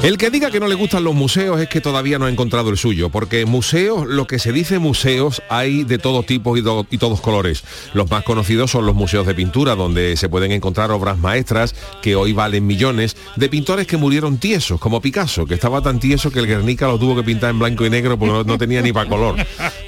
El que diga que no le gustan los museos es que todavía no ha encontrado el suyo, porque museos, lo que se dice museos, hay de todo tipo y, y todos colores. Los más conocidos son los museos de pintura, donde se pueden encontrar obras maestras que hoy valen millones, de pintores que murieron tiesos, como Picasso, que estaba tan tieso que el Guernica lo tuvo que pintar en blanco y negro porque no, no tenía ni para color.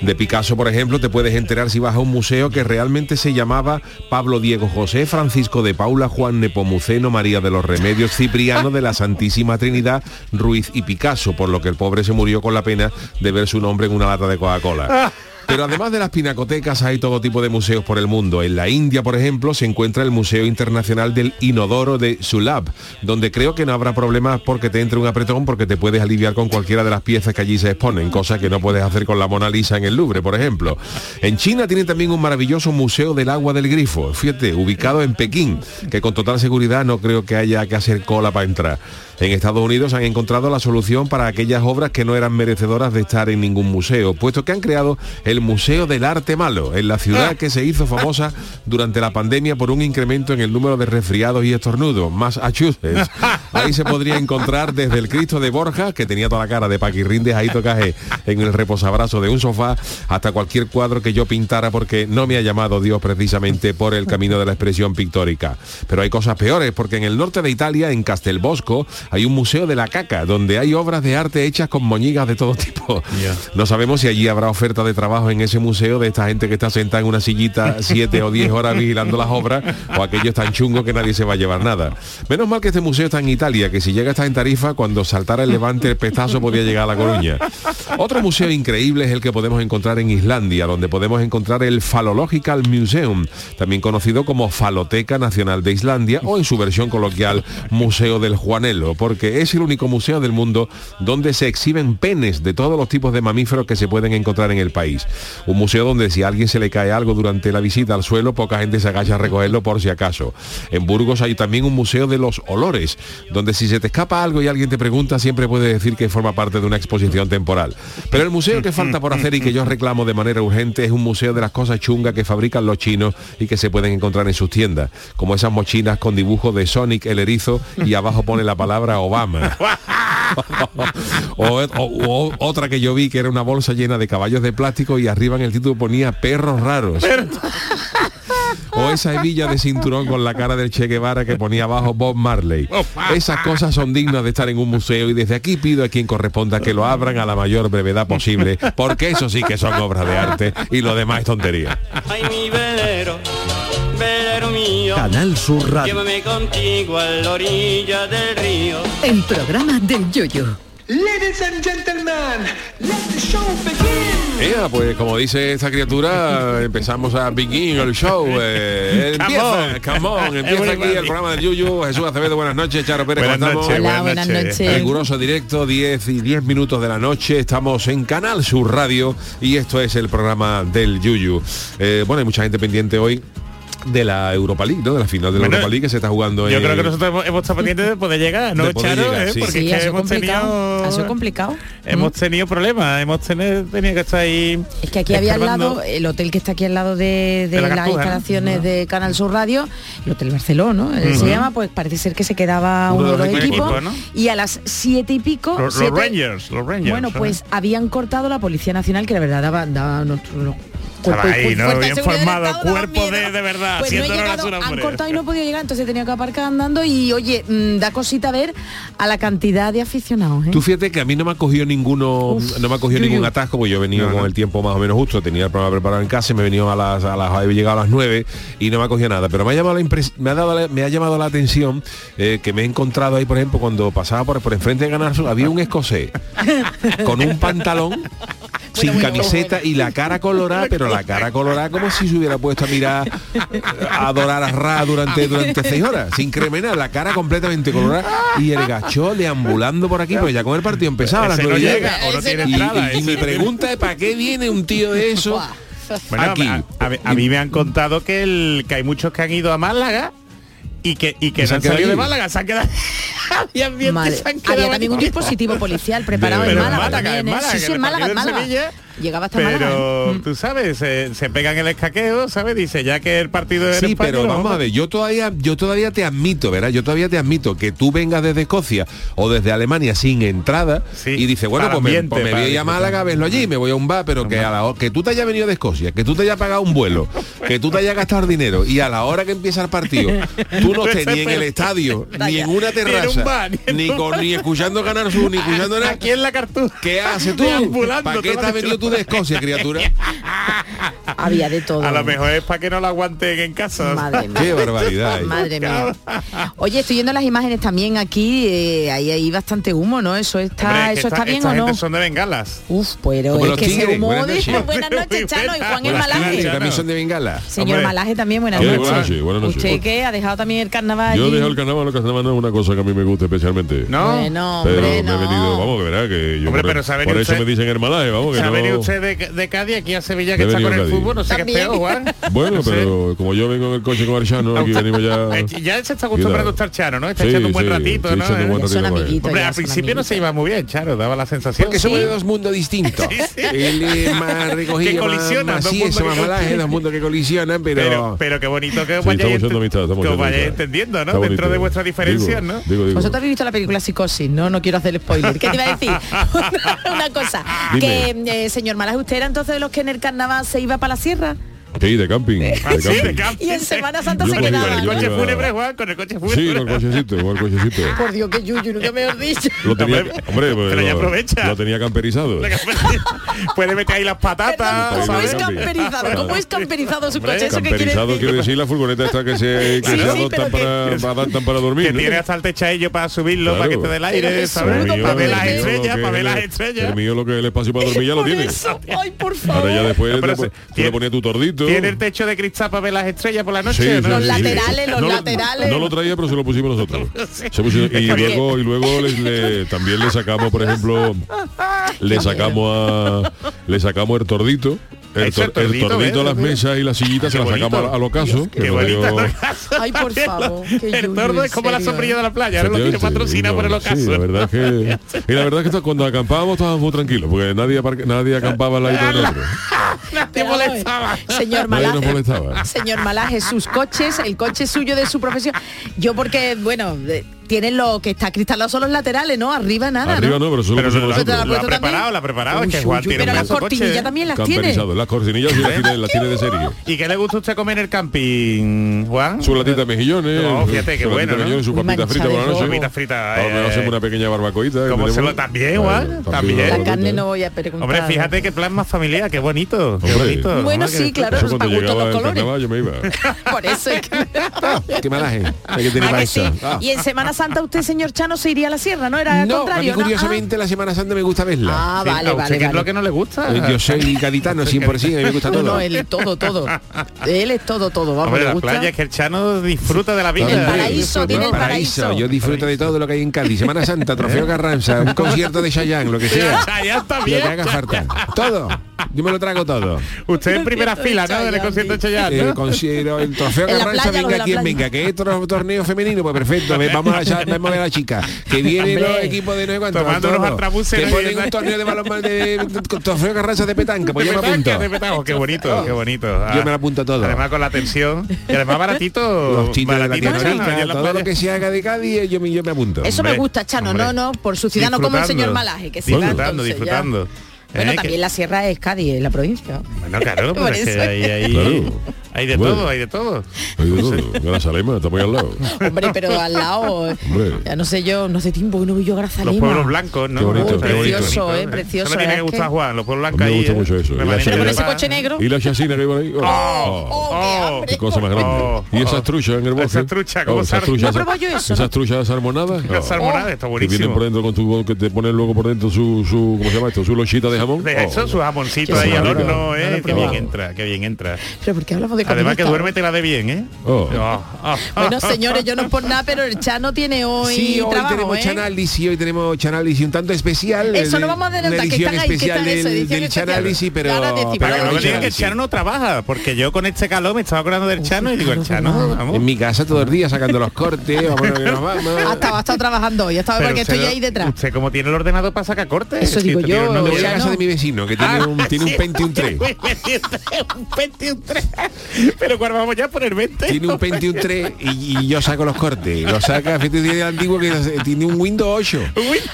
De Picasso, por ejemplo, te puedes enterar si vas a un museo que realmente se llamaba Pablo Diego José Francisco de Paula Juan Nepomuceno María de los Remedios Cipriano de la Santísima Trinidad Ruiz y Picasso, por lo que el pobre se murió con la pena de ver su nombre en una lata de Coca-Cola. Pero además de las pinacotecas hay todo tipo de museos por el mundo. En la India, por ejemplo, se encuentra el Museo Internacional del Inodoro de Sulab, donde creo que no habrá problemas porque te entre un apretón porque te puedes aliviar con cualquiera de las piezas que allí se exponen, cosa que no puedes hacer con la Mona Lisa en el Louvre, por ejemplo. En China tienen también un maravilloso Museo del Agua del Grifo, fíjate, ubicado en Pekín, que con total seguridad no creo que haya que hacer cola para entrar. En Estados Unidos han encontrado la solución para aquellas obras que no eran merecedoras de estar en ningún museo, puesto que han creado el Museo del Arte Malo, en la ciudad que se hizo famosa durante la pandemia por un incremento en el número de resfriados y estornudos, Massachusetts. Ahí se podría encontrar desde el Cristo de Borja, que tenía toda la cara de Paquirrín de Jaito Cajé en el reposabrazo de un sofá, hasta cualquier cuadro que yo pintara porque no me ha llamado Dios precisamente por el camino de la expresión pictórica. Pero hay cosas peores, porque en el norte de Italia, en Castelbosco, hay un museo de la caca, donde hay obras de arte hechas con moñigas de todo tipo. No sabemos si allí habrá oferta de trabajo en ese museo de esta gente que está sentada en una sillita siete o diez horas vigilando las obras, o aquello es tan chungo que nadie se va a llevar nada. Menos mal que este museo está en Italia, que si llega a estar en Tarifa, cuando saltara el levante el pestazo podía llegar a La Coruña. Otro museo increíble es el que podemos encontrar en Islandia, donde podemos encontrar el Phallological Museum, también conocido como Faloteca Nacional de Islandia o en su versión coloquial Museo del Juanelo, porque es el único museo del mundo donde se exhiben penes de todos los tipos de mamíferos que se pueden encontrar en el país. Un museo donde si a alguien se le cae algo durante la visita al suelo, poca gente se agacha a recogerlo por si acaso. En Burgos hay también un museo de los olores, donde si se te escapa algo y alguien te pregunta, siempre puedes decir que forma parte de una exposición temporal. Pero el museo que falta por hacer y que yo reclamo de manera urgente es un museo de las cosas chungas que fabrican los chinos y que se pueden encontrar en sus tiendas, como esas mochilas con dibujo de Sonic el erizo y abajo pone la palabra Obama. o, o- o otra que yo vi que era una bolsa llena de caballos de plástico y arriba en el título ponía perros raros. O esa hebilla de cinturón con la cara del Che Guevara que ponía abajo Bob Marley. Esas cosas son dignas de estar en un museo y desde aquí pido a quien corresponda que lo abran a la mayor brevedad posible, porque eso sí que son obras de arte y lo demás es tontería. Ay, mi velero, velero mío. Canal Sur Radio. Llévame contigo a la orilla del río. El programa del Yoyo. Ladies and gentlemen, let the show begin. Ea, pues como dice esta criatura, empezamos a begin el show. eh, empieza, come on, empieza aquí el programa del Yuyu. Jesús Acevedo, buenas noches. Charo Pérez, ¿cómo Buenas estamos? noches, Hola, buenas buenas noches. noches. Riguroso directo, 10 y 10 minutos de la noche. Estamos en Canal Sur Radio y esto es el programa del Yuyu. Eh, bueno, hay mucha gente pendiente hoy de la Europa League, ¿no? De la final de la Bueno, Europa League que se está jugando Yo en... creo que nosotros hemos, hemos estado pendientes de poder llegar, ¿no, De poder Charo? llegar, ¿Eh? sí. Porque Sí, es ha que sido hemos complicado. tenido... Ha sido complicado. Hemos tenido problemas, hemos tenido, tenido que estar ahí... Es que aquí había al lado, el hotel que está aquí al lado de, de De la las Cartuja, ¿no? instalaciones de Canal Sur Radio, el Hotel Barceló, ¿no? Eh, Se Ujú. llama, pues parece ser que se quedaba Uno uno de los equipos, equipos, ¿no? y a las siete y pico... Los, los siete- Rangers, los Rangers. Bueno, ¿sabes? pues habían cortado la Policía Nacional, que la verdad daba, daba nuestro- ahí, ¿no? de Bien formado, cuerpo verdad, Pues no he llegado, han cortado y no he podido llegar, entonces he tenido que aparcar andando y oye, mm, da cosita ver a la cantidad de aficionados. ¿eh? Tú fíjate que a mí no me ha cogido ninguno, no me ha cogido ningún atasco, porque yo he venido No, con no. el tiempo más o menos justo, tenía el programa preparado en casa, y me he venido a las, a las, he llegado a las 9 y no me ha cogido nada. Pero me ha llamado la me ha dado la- me ha llamado la atención eh, que me he encontrado ahí, por ejemplo, cuando pasaba por, por enfrente de ganar había un escocés con un pantalón sin camiseta y la cara colorada, pero la cara colorada como si se hubiera puesto a mirar a adorar a Ra durante, durante seis horas, sin cremenar, la cara completamente colorada y el gacho deambulando por aquí, pues ya con el partido empezaba a las no llega, o no tiene entrada. y- y ese mi pregunta es ¿para qué viene un tío de eso? Bueno, aquí? A, a- a mí me han contado que, el, que hay muchos que han ido a Málaga y que, y que ¿Y no se han salido de? Málaga, se han quedado... Había ambientes, Madre. se han quedado Había también un dispositivo policial preparado en Pero Málaga, también, en. Málaga, Sí, que sí, en Málaga, en Málaga. Llegaba hasta pero Málaga. ¿eh? tú sabes, se, se pegan el escaqueo, ¿sabes? Dice, ya que el partido es Sí, pero vamos a ver, yo todavía, yo todavía te admito, ¿verdad? Yo todavía te admito que tú vengas desde Escocia o desde Alemania sin entrada Sí, y dices, bueno, pues me, pues me voy a ir a para Málaga, a verlo allí, me voy a un bar, pero que a la que tú te hayas venido de Escocia, que tú te hayas pagado un vuelo, que tú te hayas gastado dinero y a la hora que empieza el partido, tú no estés ni en el estadio, ni en una Ni en un terraza, bar, ni ni, con, escuchando Ganar Sur, ni escuchando nada. Aquí en la cartuja. ¿Qué haces tú? ¿Para qué te has venido tú de Escocia, criatura? Había de todo. A lo mejor es para que no lo aguanten en casa. Madre mía. Qué barbaridad. Madre mía. Oye, estoy viendo las imágenes también aquí, eh, ahí hay bastante humo, ¿no? Eso está, Hombre, es que eso esta- está bien esta o no. gente son de bengalas. Uf, pero Como es que ese tigres. humo Buenas de- noches. Buenas noches, Chano, y Juan el Malaje. También son de Bengala. Señor Hombre. Malaje también, buenas noches. buenas noches, buenas noches. Usted que ha dejado también el carnaval Yo allí? dejo el carnaval, el carnaval no es una cosa que a mí me guste especialmente. ¿No? Bueno, Pero hombre, me he no. venido, vamos, que verá que yo Hombre, por, pero se por eso me dicen hermanaje, vamos, que Se ha no... usted de, de Cádiz aquí a Sevilla que está con el Cádiz. fútbol, no sé qué es También. peor, Juan. Bueno, No sé. pero como yo vengo en el coche con Archano, aquí venimos ya... Eh, Ya se está acostumbrando a estar Charo, ¿no? Está Sí, echando un buen sí, ratito, sí, ¿no? un buen ratito. Hombre, al principio no se iba muy bien, Charo, daba la sensación. Porque somos de dos mundos distintos. Él es más recogido, Que colisionan, sí, eso, mundos más que malaje, dos mundos que colisionan, pero... Pero, qué bonito que os vayáis, entendiendo, ¿no? Dentro de vuestras diferencias, ¿no? Vosotros habéis visto la película Psicosis, ¿no? No quiero hacer spoiler. ¿Qué te iba a decir? Una cosa. Que, eh, señor ¿usted era entonces de los que en el carnaval se iba para la sierra? Sí, de camping. De Ah, sí, de camping. Y en Semana Santa Yo se cogía, quedaba. Con el coche iba- fúnebre, Juan, con el coche fúnebre. Sí, con el cochecito, con el cochecito. Por Dios, que yuyu, nunca me he dicho. Lo tenía, Hombre, hombre, pues, pero ya lo- aprovecha. Lo tenía camperizado. Puede meter ahí las patatas. Perdón, ¿Cómo es camperizado? ¿Cómo es camperizado su Hombre, coche? ¿Eso Camperizado decir? quiere decir la furgoneta esta que se, que Sí, se sí, adoptan para, adaptan para dormir. Que ¿no? tiene hasta el techadillo para subirlo, Claro. para que te dé el aire, ¿sabes? Para ver las estrellas, para ver las el- estrellas. El mío lo que es el espacio para dormir ya lo tiene. Ay, por favor. Ahora ya después le tiene- ponías tu tordito. Tiene el techo de cristal para ver las estrellas por la noche, Sí, ¿no? sí, Los sí, sí. laterales, los no, lo- laterales. No lo traía, pero se lo pusimos nosotros. Se y luego, y luego le- también le sacamos, por ejemplo, le sacamos a, le sacamos el tordito. El, tor- el las mesas y las sillitas se las sacamos bonito. al, al ocaso. que Qué nos dio- bonito. Ay, por favor. qué El tordo es como la sombrilla de la playa, ahora lo tiene patrocinado y por el ocaso. Sí, la verdad es que y la verdad es que cuando acampábamos estábamos muy tranquilos porque nadie nadie acampaba al lado del otro. Nadie molestaba. Señor Nadie nos Malaje, molestaba. señor Malaje, sus coches, el coche suyo de su profesión. Yo porque, bueno, eh, tienen lo que está cristalado son los laterales, ¿no? Arriba nada, Arriba ¿no? no, pero eso lo Pero ¿Eso te la nosotros. ha lo ha puesto preparado, también? lo ha preparado. Es que Juan tiene pero las cortinillas también las tiene. Las cortinillas sí las tiene, las tiene de serie. ¿Y qué le gusta a usted comer en el camping, Juan? Su latita de mejillones. No, fíjate, qué bueno, ¿no? mejillones, Su papita frita por la noche. Papita frita, Ahora eh, hacemos una pequeña barbacoita. ¿Cómo se lo también, Juan? también. La carne no voy a preguntar. Hombre, fíjate qué plan más familiar, qué bonito, qué bonito. Bueno, sí, claro. Para los colores. carnaval yo me iba. Por eso es que... Qué malaje. Hay que tener. Ah. Y en Semana Santa usted, señor Chano, se iría a la sierra, ¿no? Era al No, a mí contrario, ¿no? curiosamente la Semana Santa me gusta verla. Ah, Sí, vale, ¿a usted vale, es lo que no le gusta? Eh, Yo soy gaditano 100%, a mí me gusta No, todo. no, él todo, todo. Él es todo, todo. Vamos, Hombre, le la gusta. playa es que el Chano disfruta de la vida. El paraíso, tiene el paraíso. Yo disfruto de todo lo que hay en Cádiz. Semana Santa, Trofeo Carranza, un concierto de Chayanne, lo que sea. Lo bien. que haga falta. Todo. Yo me lo trago todo. Usted en primera fila, ¿no? Del concierto de Chayanne, Eh, el trofeo En Carranza, venga quien venga, que es torneo femenino, pues perfecto, vamos a, echar- vamos a ver a la chica, que vienen los equipos de no sé cuánto, Tomando unos que ponen un torneo de balonmano de, trofeo Carranza de petanca, pues yo me petanca, apunto. de petanca. Qué bonito, qué bonito. Ah, Yo me lo apunto todo. Además con la tensión. Y además baratito. Los chinos de la Chano, todo lo que se haga de Cádiz, yo me, yo me apunto. Eso me gusta, Chano, no, no, por su ciudad, no como el señor Malaje, que. Disfrutando, disfrutando. Bueno, Eh, que- también la sierra es Cádiz, la provincia. Bueno, claro, Por pero es que eso. ahí, ahí- Claro. Hay de Bueno. todo, hay de todo. Hay de todo. Grazalema, está muy al lado. Hombre, pero al lado, Hombre. ya no sé yo, no hace tiempo que no vi yo Grazalema. Los pueblos blancos, ¿no? Qué bonito, Está qué bonito. Precioso, eh, Eso precioso, le tiene que gustar Juan, los pueblos blancos me gusta mucho eso. la Con ese coche negro. Y la chacina que hay por ahí. Oh, Oh, Oh, qué oh, cosa más grande. Oh, y esas truchas en el bote. Esas truchas, ¿cómo esas sabe? truchas, No, pero yo eso, Esas truchas salmonadas. La salmonada está Que vienen buenísimo. por dentro con tu que te ponen luego por dentro su, su ¿cómo se llama esto? Su lonchita de jamón. De eso, su jamoncito ahí al horno, eh, qué bien entra, qué bien entra. Pero ¿por qué hablamos de comida? Además que duerme te la de bien, ¿eh? Oh. Oh, oh. Bueno, señores, yo no es por nada, pero el Chano tiene hoy Sí, hoy trabajo, tenemos ¿eh? Chanálisis, hoy tenemos Chanálisis un tanto especial. Eso el- no vamos a adelantar, que están ahí, que especial están eso, del, edición del especial. Chanálisis, pero, Ahora decimos, Pero ahora no me digan que el Chano no trabaja, porque yo con este calor me estaba acordando del Chano y digo, el Chano, vamos. En mi casa todo el día sacando los cortes, vámonos que nos vamos. Ha estado, ha estado trabajando hoy, ha estado porque estoy ahí detrás. Usted como tiene el ordenador para sacar cortes. Eso digo yo, Me voy a casa de mi vecino, que tiene Ah, un, tiene un sí. Pentium 3. un Pentium 3. Pero cuando vamos ya por el 20. Tiene un Pentium 3 y, y yo saco los cortes. Lo saca, fíjate, tiene el antiguo que tiene un Windows 8. Uy,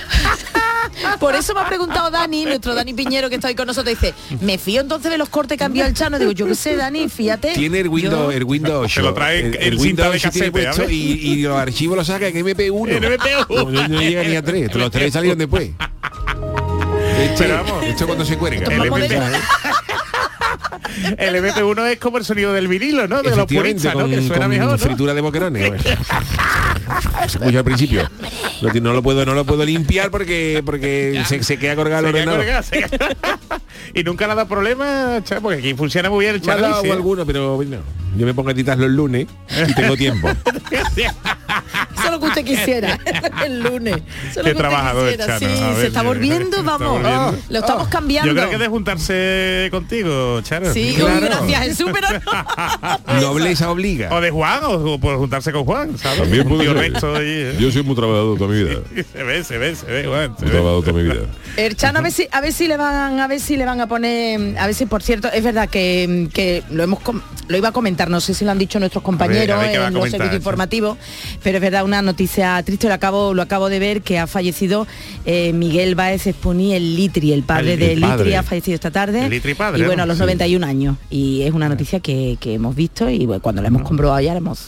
Por eso me ha preguntado Dani, nuestro Dani Piñero que está hoy con nosotros, dice, ¿me fío entonces de los cortes que ha enviado el Chano? Digo, yo qué sé, Dani, fíjate. Tiene el Windows, Yo- el Windows 8. Se lo trae el, el cinta Windows de 8 tiene casete, ver. y, y los archivos los saca en MP1. En MP1. No, no- no llega ni a 3. Los 3 salieron después. Este, Pero vamos. esto cuando se cuelga. El moderno. El MP1 es como el sonido del vinilo, ¿no? De los puristas, ¿no? con, Que suena con mejor, ¿no? fritura de boquerones. Se escucha al principio. No, lo puedo, no lo puedo limpiar porque porque se, se queda colgado el Se queda ordenador. colgado, se queda- y nunca le ha dado problema, porque aquí funciona muy bien el Me ha dado Charlie. alguno, pero yo me pongo a editarlo el lunes y tengo tiempo. Eso es lo que usted quisiera, el lunes. Eso Qué trabajador. Chano, Sí, ver, se está volviendo, está vamos. volviendo. Oh, lo estamos cambiando. Yo creo que de juntarse contigo, Charo. Sí, uy, Claro. gracias Jesús, pero no. Nobleza obliga. O de Juan, o, por juntarse con Juan, ¿sabes? También eh. Yo soy muy trabajador toda mi vida. Se ve, se ve, se ve, Juan. se ve. toda mi vida. El Chano a ver si a ver si le van a ver si le van a poner a ver si por cierto es verdad que, que lo hemos lo iba a comentar no sé si lo han dicho nuestros compañeros a ver en los comentar, servicios sí. informativos pero es verdad una noticia triste lo acabo lo acabo de ver que ha fallecido eh, Miguel Báez Espuni el Litri el padre El- de el Litri padre. ha fallecido esta tarde El Litri padre, y bueno ¿no? a los Sí. 91 años y es una noticia que, que hemos visto y bueno, cuando la hemos comprobado ya la hemos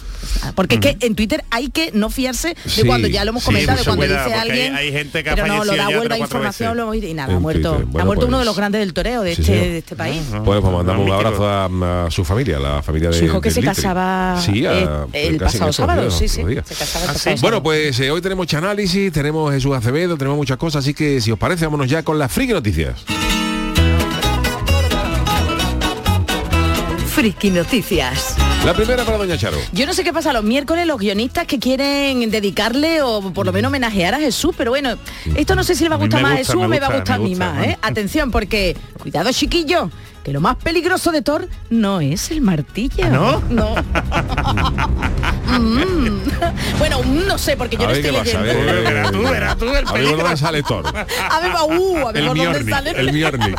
porque es que en Twitter hay que no fiarse de Sí, cuando ya lo hemos sí, comentado cuando dice alguien hay gente que ha pero no lo da vuelta información lo y nada ha muerto ha muerto uno pues- de los grandes del toreo de Sí, este, de este país. No, Pues, pues mandamos un abrazo a, a su familia, la familia de su hijo que se casaba Sí, a- eh, el casi en pasado sábado días, sí sí se casaba el Ah, pasado sí. Bueno, pues eh, hoy tenemos Chanálisis, tenemos Jesús Acevedo, tenemos muchas cosas, así que si os parece, vámonos ya con las friki noticias. Friki Noticias. La primera para Doña Charo. yo no sé qué pasa los miércoles los guionistas que quieren dedicarle o por lo menos homenajear a Jesús, pero bueno, esto no sé si le va a A gustar más a gusta, Jesús me o me va a gusta, gustar a mí gusta, más, ¿eh? Atención, porque, cuidado chiquillo, que lo más peligroso de Thor no es el martillo. ¿Ah, no? No. Mm. Bueno, mm, no sé, porque yo A no estoy a leyendo. ver. Verás tú, verás tú el A ver dónde sale Thor. A ver, va, uh, a ver El por dónde sale. El.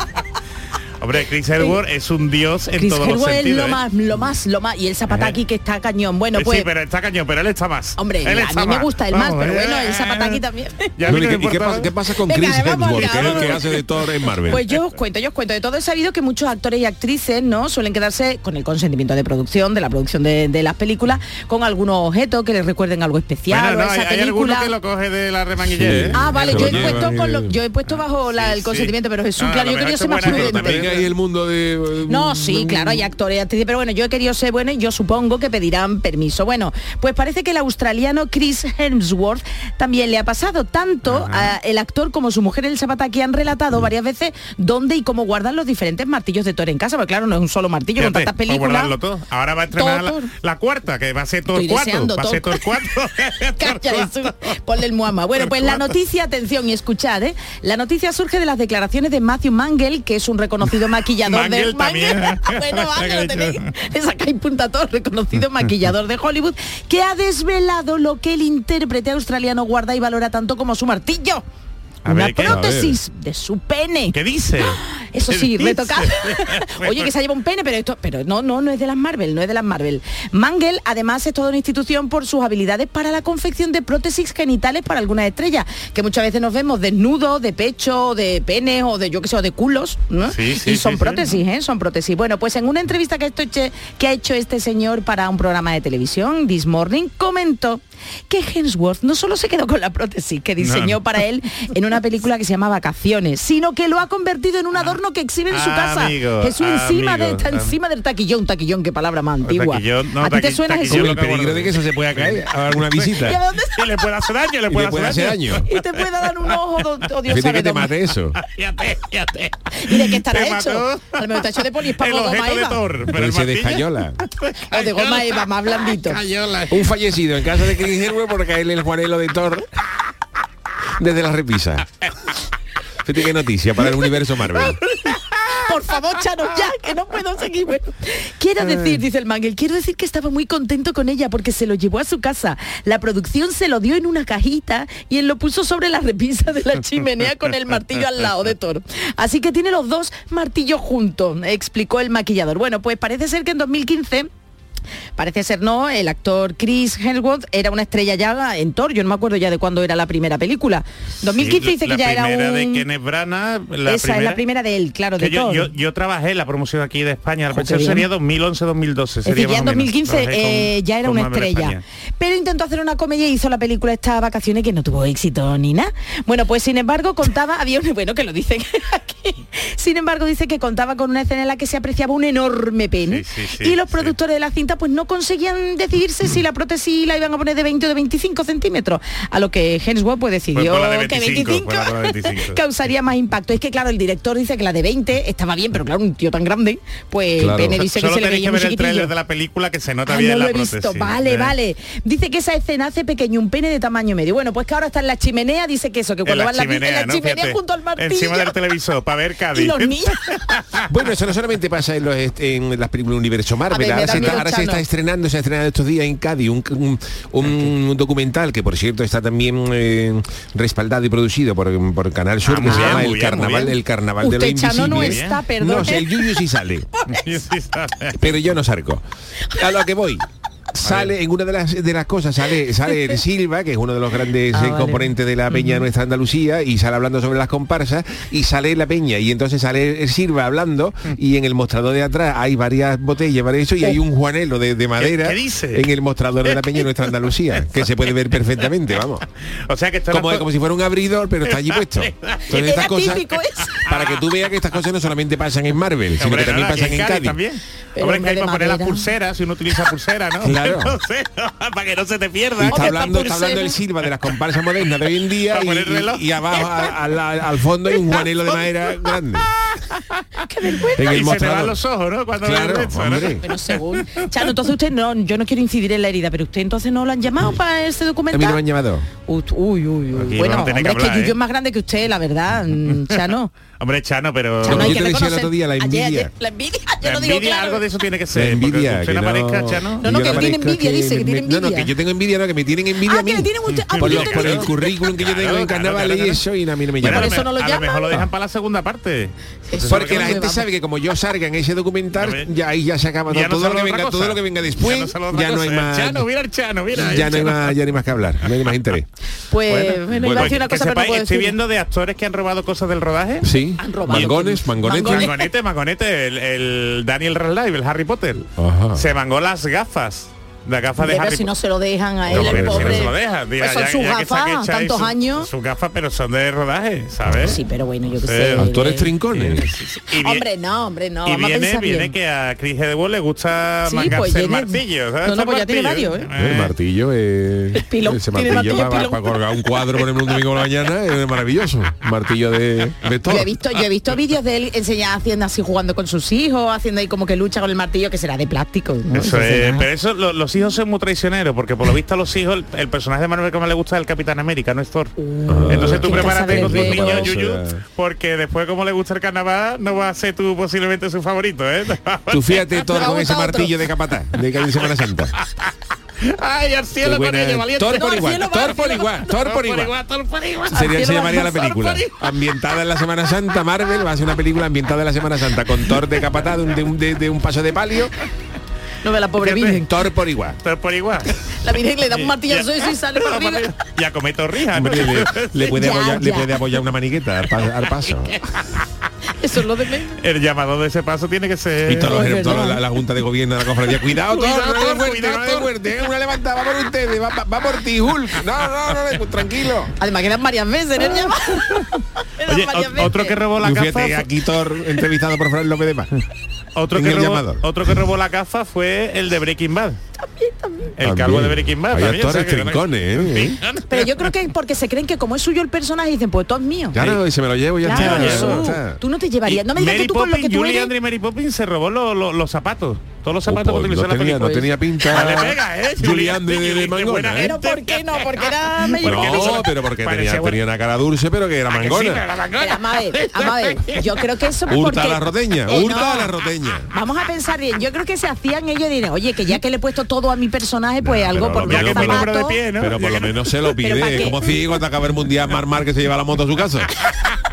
Hombre, Chris Edward es un dios en Chris todos los Hemsworth es lo ¿eh? más, lo más, lo más. Y el Zapataki que está cañón. Bueno, pues. sí, pero está cañón, pero él está más. Hombre, Él a está mí me gusta el más, pero eh, bueno, el Zapataki también. Ya Bueno, no ¿y me qué, pasa, qué pasa con Venga, Chris Hemsworth, que es el que vamos. hace de Thor en Marvel? Pues yo os cuento, yo os cuento. De todo he sabido que muchos actores y actrices, ¿no? Suelen quedarse con el consentimiento de producción, de la producción de, de las películas, con algunos objetos que les recuerden algo especial Bueno, no, o hay, esa hay alguno película. que lo coge de la remanguillera. Sí. ¿eh? Ah, vale, yo he, puesto con lo- yo he puesto bajo la- Sí, el consentimiento, pero Jesús, Ah, claro, yo quería ser es más prudente. El mundo de... eh, No, sí, claro, hay actores y actrices, pero bueno, yo he querido ser bueno y yo supongo que pedirán permiso. Bueno, pues parece que el australiano Chris Hemsworth también le ha pasado. Tanto a el actor como su mujer el Zapataki han relatado varias veces dónde y cómo guardan los diferentes martillos de Thor en casa, porque claro, no es un solo martillo con Fíjate, tantas para películas. guardarlo todo. Ahora va a estrenar la, cuarta, que va a ser Thor Estoy 4. deseando Va a ser Thor. Thor 4. Calla, Jesús. Ponle el muama. Bueno, pues la noticia, atención y escuchad, ¿eh? La noticia surge de las declaraciones de Matthew Mangel, que es un reconocido maquillador de Mangel también. bueno, lo tenéis. Le sacáis punta a todo, reconocido maquillador de Hollywood, que ha desvelado lo que el intérprete australiano guarda y valora tanto como su martillo. A Una prótesis de su pene. ¿Qué dice? Eso sí, ¿Qué retocado. Oye, que se lleva un pene, pero esto, pero no, no, no es de las Marvel, no es de las Marvel. Mangel, además, es toda una institución por sus habilidades para la confección de prótesis genitales para algunas estrellas, que muchas veces nos vemos desnudos, de pecho, de penes o de yo que sé, o de culos, ¿no? Sí, sí, y son sí, prótesis, ¿eh? Son prótesis. Bueno, pues en una entrevista que, esto que ha hecho este señor para un programa de televisión, This Morning, comentó que Hemsworth no solo se quedó con la prótesis que diseñó No. para él en una película que se llama Vacaciones, sino que lo ha convertido en un adorno que exhibe en su casa. Amigo, Jesús encima, de, está encima del taquillón, taquillón, qué palabra más antigua. no, ¿A ti te suena Jesús? El peligro de que eso se pueda caer a alguna ¿Y a visita. dónde Y le puede hacer daño, le Y puede, le puede hacer daño. y te puede dar un ojo, do- o Dios sabe que te dónde. mate eso. Fíjate, fíjate. ¿Y de qué estará hecho? A lo mejor está hecho de poliespago goma de eva. Thor, pero se de escayola. O de goma eva, más blandito. Un fallecido en casa de Chris Hemsworth por caerle el juanelo de Thor desde la repisa. Fíjate qué noticia para el universo Marvel. Por favor, Chano, ya, que no puedo seguir. Bueno, quiero decir, dice el Mangel, quiero decir que estaba muy contento con ella porque se lo llevó a su casa. La producción se lo dio en una cajita y él lo puso sobre la repisa de la chimenea con el martillo al lado de Thor. Así que tiene los dos martillos juntos, explicó el maquillador. Bueno, pues parece ser que en 2015 Parece ser no, el actor Chris Hemsworth era una estrella ya en Thor, yo no me acuerdo ya de cuándo era la primera película. 2015 Sí, dice la que ya era primera un... de Kenneth Branagh, la Esa es la primera de él, claro, de yo, Thor. yo, yo trabajé en la promoción aquí de España, la bien. sería 2011-2012. Es decir, ya en 2015 eh, ya era una estrella. Pero intentó hacer una comedia y hizo la película esta vacaciones que no tuvo éxito ni nada. Bueno, pues sin embargo contaba, había un, bueno que lo dicen aquí. Sin embargo, dice que contaba con una escena en la que se apreciaba un enorme pene. Sí, sí, y los productores de la cinta pues no conseguían decidirse si la prótesis la iban a poner de 20 o de 25 centímetros. A lo que Hemsworth pues decidió Pues por la de que 25, por la de 25. causaría más impacto. Es que claro, el director dice que la de 20 estaba bien, pero claro, un tío tan grande, pues Claro. el pene dice que Solo se le veía que muy ver el chiquitillo. trailer de la película que se nota Ah, bien no la lo he prótesis. visto. Vale, ¿eh? vale. Dice que esa escena hace pequeño un pene de tamaño medio. Bueno, pues que ahora está en la chimenea, dice que eso, que cuando la van la, en chimenea, la ¿no? chimenea Fíjate, junto al martillo. Encima del televisor, para ver Cádiz. y los niños. Bueno, eso no solamente pasa en, los, en las películas Universo A Marvel, ahora, se ahora se Chano. está estrenando, se ha estrenado estos días en Cádiz un, un- un documental que por cierto está también eh, respaldado y producido por, por Canal Sur Ah, que se llama El bien, muy Carnaval, el Carnaval de lo Chano, no Invisible. está, perdón. No sé, el Yuyu sí sale, pero yo no salgo. A lo que voy. Sale en una de las de las cosas sale sale el Silva que es uno de los grandes Ah, eh, vale. componentes de la peña nuestra Andalucía y sale hablando sobre las comparsas y sale la peña y entonces sale el Silva hablando y en el mostrador de atrás hay varias botellas varias eso y hay un juanelo de, de madera qué dice? en el mostrador de la peña nuestra Andalucía que se puede ver perfectamente vamos. O sea que esto como, como si fuera un abridor pero está allí puesto. Entonces estas cosas para que tú veas que estas cosas no solamente pasan en Marvel sino Hombre, que también pasan en Cádiz Cádiz. también. Hombre, hombre, que hay para poner las pulseras, si uno utiliza pulsera, ¿no? Claro. No sé, para que no se te Y pierda. está hablando, está hablando el. Silva de las comparsas modernas de hoy en día y, abajo a- al- fondo hay un juanelo de madera grande. Qué vergüenza. En el y se te mostrador. van los ojos, ¿no? Cuando ves eso, ¿no? Pero según. Chano, entonces usted no, yo no quiero incidir en la herida, pero usted entonces no lo han llamado para ese A documental. mí no me han llamado. Uy, uy, uy. Aquí Bueno, a hombre, que es que ¿eh? es más grande que usted, la verdad, mm, Chano. Hombre, Chano, pero... Chano, hay yo que te decía el otro día, la envidia. ayer, la envidia, yo La lo digo claro. algo de eso tiene que ser. porque envidia. usted que no no, aparezca, Chano. No, no, yo que tiene envidia, dice, que me- tiene No, no, envidia. que yo tengo envidia, no, que me tienen envidia Ah, a mí. que le tienen usted- ah, por, que lo- por el currículum que yo tengo Claro, en claro, carnaval claro, y eso y a mí no me llaman. por eso no lo a lo mejor lo dejan para la segunda parte. Eso Porque la que gente vamos. sabe que como yo salga en ese documental, ya ahí ya se acaba Ya todo, no lo que venga, todo lo que venga después, Ya no no hay cosa. más. Chano, mira el Chano, mira. ya no hay más, ya no hay más que hablar, no hay más interés. Pues, Bueno, iba a decir una que cosa, pero no estoy viendo de actores que han robado cosas del rodaje. Sí, Han robado. mangones, mangones. Mangones. Mangonete, Mangonete, el, el Daniel Radcliffe, el Harry Potter. Ajá. Se mangó las gafas. Las gafas de Harry si no se lo dejan a él, No, el pero si no pobre. se lo deja, diga, Pues son ya- sus ya que gafas, Chai tantos su- años. Sus gafas, pero son de rodaje, ¿sabes? Sí, pero bueno, yo qué Sí. sé. Actores eh, trincones. Y Hombre, no, hombre, no. y vamos a viene, pensar viene bien. que a Chris Hedwell le gusta Sí, pues el martillo. ¿sabes? No, no, El pues ya tiene martillo, varios, El martillo es Pilón, ese martillo, para, pilón. colgar un cuadro por ejemplo un domingo por la mañana es maravilloso martillo de, de todo Yo he visto, yo he visto vídeos de él enseñar haciendo así jugando con sus hijos, haciendo ahí como que lucha con el martillo que será de plástico. ¿no? Eso es, pero eso, lo- los hijos son muy traicioneros, porque por lo visto a los hijos, el, el personaje de Marvel que más le gusta es el Capitán América, no es Thor. Entonces tú prepárate con tus niños. Yuyu, porque después como le gusta el carnaval, no va a ser tú posiblemente su favorito, ¿eh? tú fíjate todo con ese otro. martillo de capataz de en Semana Santa Ay, al cielo con valiente. Thor por igual, Thor por igual, Thor por igual. Thor por igual. Sería, se llamaría la película. Ambientada en la Semana Santa, Marvel va a ser una película ambientada en la Semana Santa con Thor de capataz de un- de- de un paso de palio. No ve la pobre virgen. Thor por igual. Thor por igual. La virgen le da un martillazo y sale por arriba. Ya come torrijas, ¿no? Hombre, le, le puede Ya, apoyar, le ya. puede apoyar una maniqueta al, pa- al paso. Eso es lo de menos. El llamado de ese paso tiene que ser... Y todos los- toda la, la Junta de Gobierno de la Cofradía. Cuidado, Cuidado, le Thor, fuerte, cuidado, le fuerte. Una levantada, va por ustedes, va, va- va por ti, Hulk. No, no, no, no, tranquilo. Además que eran varias veces en el llamado. Eran Oye, otro veces. que robó la Y fíjate, fue- aquí Thor entrevistado por Fran López de Paz. Otro en que, el robó, llamador. otro que robó la gafa fue el de Breaking Bad. El calvo de Breaking Bad. Hay también, actores o sea, que no- trincones, ¿eh? Pero yo creo que es porque se creen que como es suyo el personaje dicen, pues todo es mío. Claro, y se me lo llevo y ya Claro, está. Tú no te llevarías. No me digas Mary que tú con lo que Poppins, tú Julie eres. Andrews y Mary Poppins se robó lo- lo- los zapatos. Todos los zapatos que utilizó no, la tenía, no película. tenía pinta. Ah, pega, ¿eh? Julián de, de, de mangona, ¿eh? Pero ¿por qué no? Porque era medio No, pero porque tenía, buena- tenía una cara dulce, pero que era Ah, que sí, mangona. pero. Pero, ver. Yo creo que eso Hurta porque... a la roteña, Eh, hurta no. a la roteña. Vamos a pensar bien. Yo creo que se hacían ellos y dirán, oye, que ya que le he puesto todo a mi personaje, pues No, algo pero por los zapatos. pie, ¿no? Pero por lo menos se lo ¿Pero pide. Como si cuando acaba el mundial Mar Mar que se lleva la moto a su casa.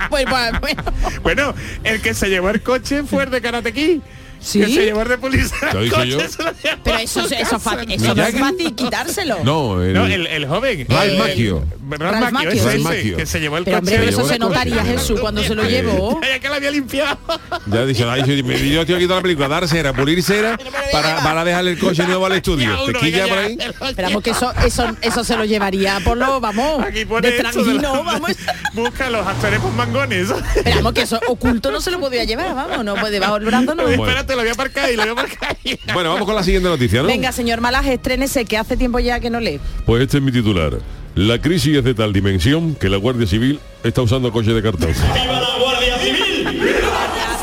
Pues, pues, bueno. Bueno, el que se llevó el coche fue el de Karate Kid. ¿Sí? Que se llevó el de policía. Lo dije yo. Pero eso, eso, eso, fácil- eso no es fácil quitárselo. No, el, No, el, el joven. Ese, sí. ese, Macchio. que se llevó el Pero coche. eso se notaría Jesús cuando se lo llevó. Ya que la había limpiado. ya dice, ay, yo, estoy aquí toda la película, dar cera, pulir cera para, para dejarle el coche nuevo al estudio. ¿Te quilla por ahí? Esperamos que eso, eso, eso se lo llevaría por lo, vamos, Aquí pone de esto de tranquilo, la- vamos. Busca los actores con mangones. Esperamos que eso oculto no se lo podía llevar, vamos, no puede debajo del brazo, no. Bueno. Espérate, lo voy a aparcar ahí, lo voy a aparcar ahí. Bueno, vamos con la siguiente noticia, ¿no? Venga, señor Malaje, estrénese, que hace tiempo ya que no lee. Pues este es mi titular. La crisis es de tal dimensión que la Guardia Civil está usando coche de cartón.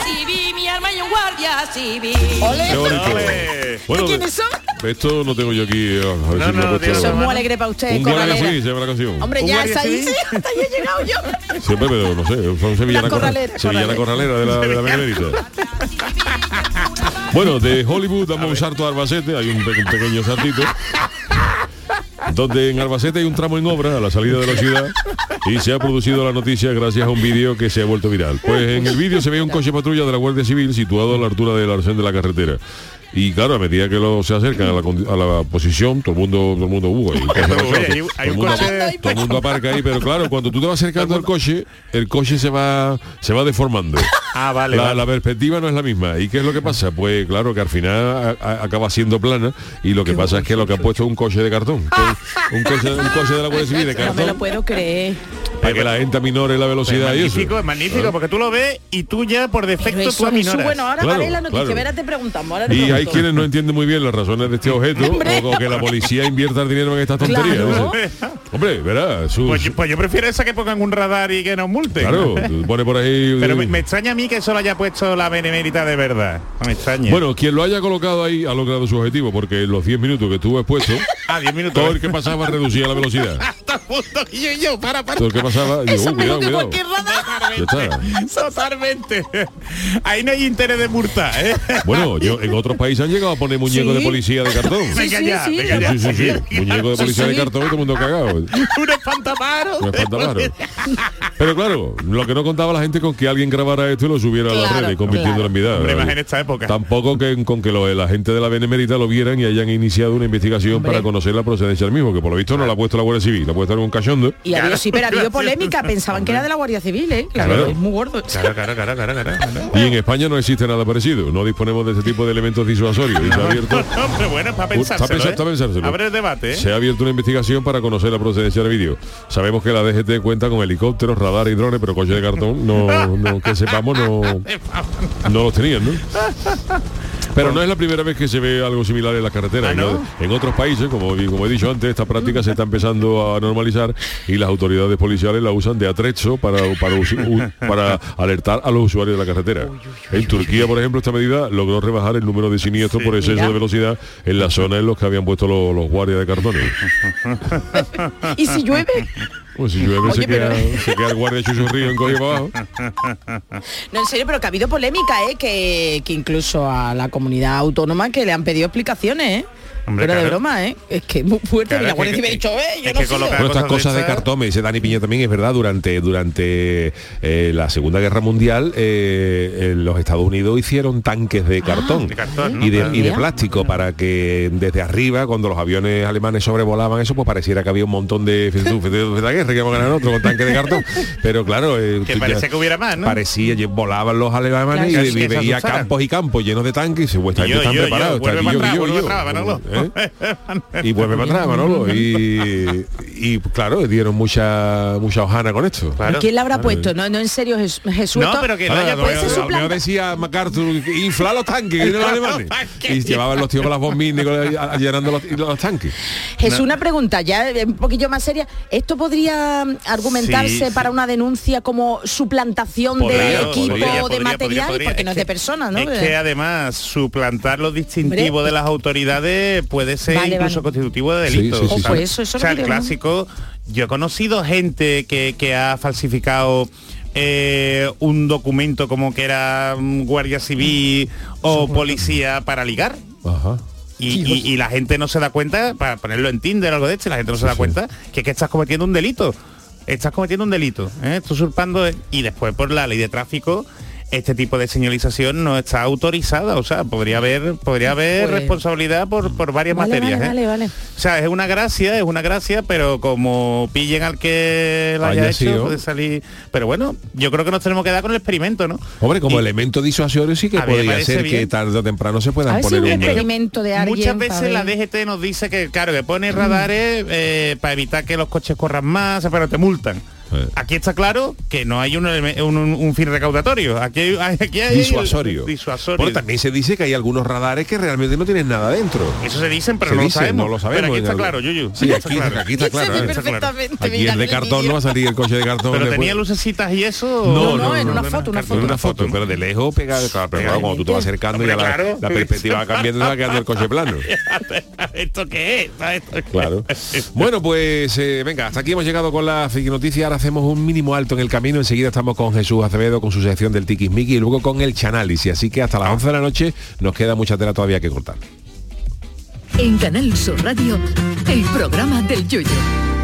civil, mi arma y un guardia civil. ¡Ole! Qué bonito. Ole. Bueno, quiénes son? Esto no tengo yo aquí. A ver No, si me no, puesto- tío, Eso es muy alegre para usted, Un guardia civil se llama la canción. Hombre, ¿Un ya está ahí, civil? sí, hasta ahí he llegado yo. Siempre, pero no sé, son sevillana, La corralera, corra- sevillana corralera de la, de la Benemérita. Bueno, de Hollywood damos un salto a Albacete, hay un, pe- un pequeño saltito. Donde en Albacete hay un tramo en obra a la salida de la ciudad y se ha producido la noticia gracias a un vídeo que se ha vuelto viral. Pues en el vídeo se ve un coche patrulla de la Guardia Civil situado a la altura del arcén de la carretera. Y claro, a medida que lo, se acercan a la, condi- a la posición, todo el mundo, todo el mundo, uh, todo el mundo aparca ahí, pero claro, cuando tú te vas acercando al coche, el coche se va, se va deformando. Ah, vale, la, vale. la perspectiva no es la misma. ¿Y qué es lo que pasa? Pues claro que al final a- a- acaba siendo plana y lo que pasa es que lo que han puesto es un coche de cartón. Un coche, un coche de la Guardia Civil de No me lo cartón puedo creer. para que la gente minore la Es velocidad y eso. magnífico, es magnífico, porque tú lo ves y tú ya por defecto tú eso, aminoras. bueno, ahora Claro, vale la noticia, claro. te preguntamos. Ahora te Y hay quienes no entienden muy bien las razones de este objeto o, o que la policía invierta el dinero en estas tonterías. Claro. Hombre, verá, sus- Pues, yo- pues yo prefiero esa que pongan un radar y que nos multen. claro, tú pone por ahí. Pero me, me extraña a mí que eso lo haya puesto la benemérita de verdad. Me extraña. Bueno, quien lo haya colocado ahí ha logrado su objetivo, porque en los 10 minutos que estuvo expuesto, a 10 minutos. todo el que pasaba reducía la velocidad. Hasta el punto que yo, yo, para, para. Todo el que pasaba, "Uh, mejor cuidado, que cuidado. Totalmente. Ahí no hay interés de multa, ¿eh? Bueno, yo en otros países han llegado a poner muñecos Sí. de policía de cartón. Sí, Venga sí, ya, sí. venga Sí, ya. sí, sí, sí. Muñeco de policía Sí, de cartón y todo el mundo cagado. Un espantaparo. Un espantaparo. Pero claro, lo que no contaba la gente con que alguien grabara esto y lo subiera a las Claro, redes, convirtiéndolo en vida. Hombre, en esta época. Tampoco que, con que lo- la gente de la Benemérita lo vieran y hayan iniciado una investigación Hombre. para conocer la procedencia del mismo, que por lo visto no la ha puesto la Guardia Civil, la ha puesto en un cachondo. Y ha habido, sí, pero ha habido polémica. Pensaban que era de la Guardia Civil, ¿eh? Claro, Claro. es muy gordo. Claro, claro, claro, claro, claro. Y en España no existe nada parecido, no disponemos de ese tipo de elementos disuasorios. Y se ha abierto, Hombre, bueno, es para Está pensárselo, ¿eh? está pensárselo. Abre el debate, ¿eh? se ha abierto una investigación para conocer la procedencia del vídeo. Sabemos que la DGT cuenta con helicópteros, radar y drones, pero coche de cartón, no, no que sepamos, no, no los tenían, ¿no? Pero no es la primera vez que se ve algo similar en las carreteras. Ah, ¿no? En otros países, como, como he dicho antes, esta práctica se está empezando a normalizar y las autoridades policiales la usan de atrecho para, para, para alertar a los usuarios de la carretera. En Turquía, por ejemplo, esta medida logró rebajar el número de siniestros por exceso Mira. de velocidad en la zona en los que habían puesto los, los guardias de cartones. ¿Y si llueve? Pues si llueve Oye, se, queda, pero- se queda el guardia chuchurrío en coge para abajo. No, en serio, pero que ha habido polémica, ¿eh? Que, que incluso a la comunidad autónoma que le han pedido explicaciones, ¿eh? Hombre, Fuera de broma, ¿eh? Es que es muy fuerte. Claro, y la Guardia Civil ha dicho, eh, yo es no que Bueno, estas cosas de cosas de estas- cartón, me dice Dani Piña también, es verdad, durante, durante eh, la Segunda Guerra Mundial eh, en los Estados Unidos hicieron tanques de cartón, De cartón, y, de, y plástico para que desde arriba, cuando los aviones alemanes sobrevolaban eso, pues pareciera que había un montón de, la guerra que vamos a ganar otro con tanque de cartón. Pero claro, eh, Que parece ya- que hubiera más, ¿no? Parecía, que volaban los alemanes Claro. y, veía campos y campos llenos de tanques y se vuestra están preparados. ¿Eh? y vuelve para atrás Manolo y, y claro dieron mucha mucha hojana con esto Claro. ¿Quién la habrá puesto? No, no en serio, Jes- Jesús. No, pero que no Ah, haya no, decía MacArthur infla los tanques los alemanes y llevaban los tíos con las bombinas con la- llenando los, los tanques Jesús, una pregunta ya eh, un poquillo más seria. ¿Esto podría mm, argumentarse Sí, sí. para una denuncia como suplantación de equipo podría, o de material? podría, podría. Porque no es de que- personas, ¿no? Es que además suplantar los distintivos Hombre. de las autoridades puede ser Vale, incluso vale. constitutivo de delito. sí, sí, sí. pues eso, eso o sea, el clásico, yo he conocido gente que, que ha falsificado eh, un documento como que era mm, guardia civil o policía para ligar. Ajá Y, y- y la gente no se da cuenta, para ponerlo en Tinder o algo de esto, y la gente no se da cuenta que, que estás cometiendo un delito. Estás cometiendo un delito. ¿eh? Estás usurpando y después por la ley de tráfico este tipo de señalización no está autorizada. O sea, podría haber, podría haber Pues- responsabilidad por, por varias Vale, materias. vale, ¿eh? vale, vale. O sea, es una gracia, es una gracia, pero como pillen al que lo haya, Haya hecho, sido. puede salir. Pero bueno, yo creo que nos tenemos que dar con el experimento, ¿no? hombre como Y- elemento disuasorio sí que podría ser que tarde o temprano se A puedan si poner un un experimento de alguien. Muchas veces la. DGT nos dice que, claro, que pone radares eh, para evitar que los coches corran más, pero te multan. Eh. Aquí está claro que no hay un, un- un- un fin recaudatorio. Aquí hay, aquí hay el- disuasorio disuasorio. bueno también se dice que hay algunos radares que realmente no tienen nada dentro Eso se dicen, pero Se no, dice, lo sabemos. no lo sabemos Pero aquí está algo. claro, Yuyu. Sí, está aquí, claro. aquí está claro aquí el de cartón no va a salir el coche de cartón Pero después. tenía lucecitas y eso. No, no, en una foto, una En foto. una foto, pero de lejos pega, claro, pero claro, cuando tú te vas acercando ya la, perspectiva va cambiando y va quedando el coche plano. ¿Esto qué es? Claro. Bueno, pues eh, venga, hasta aquí hemos llegado con la noticia. Ahora hacemos un mínimo alto en el camino. Enseguida estamos con Jesús Acevedo con su sección del Tiquismiqui y luego con el Chanálisis. Así que hasta las 11 de la noche nos queda mucha tela todavía que cortar. En Canal Sur Radio, el programa del Yoyo.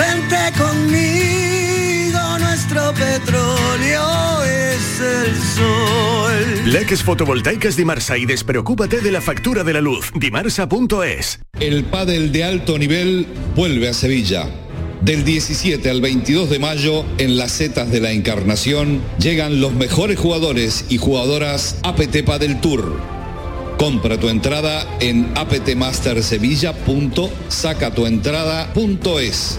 Vente conmigo, nuestro petróleo es el sol. Leques fotovoltaicas Dimarsa y despreocúpate de la factura de la luz. Dimarsa.es. El pádel de alto nivel vuelve a Sevilla. Del 17 al 22 de mayo, en las setas de la Encarnación, llegan los mejores jugadores y jugadoras APT Padel Tour. Compra tu entrada en aptmastersevilla.sacatuentrada.es.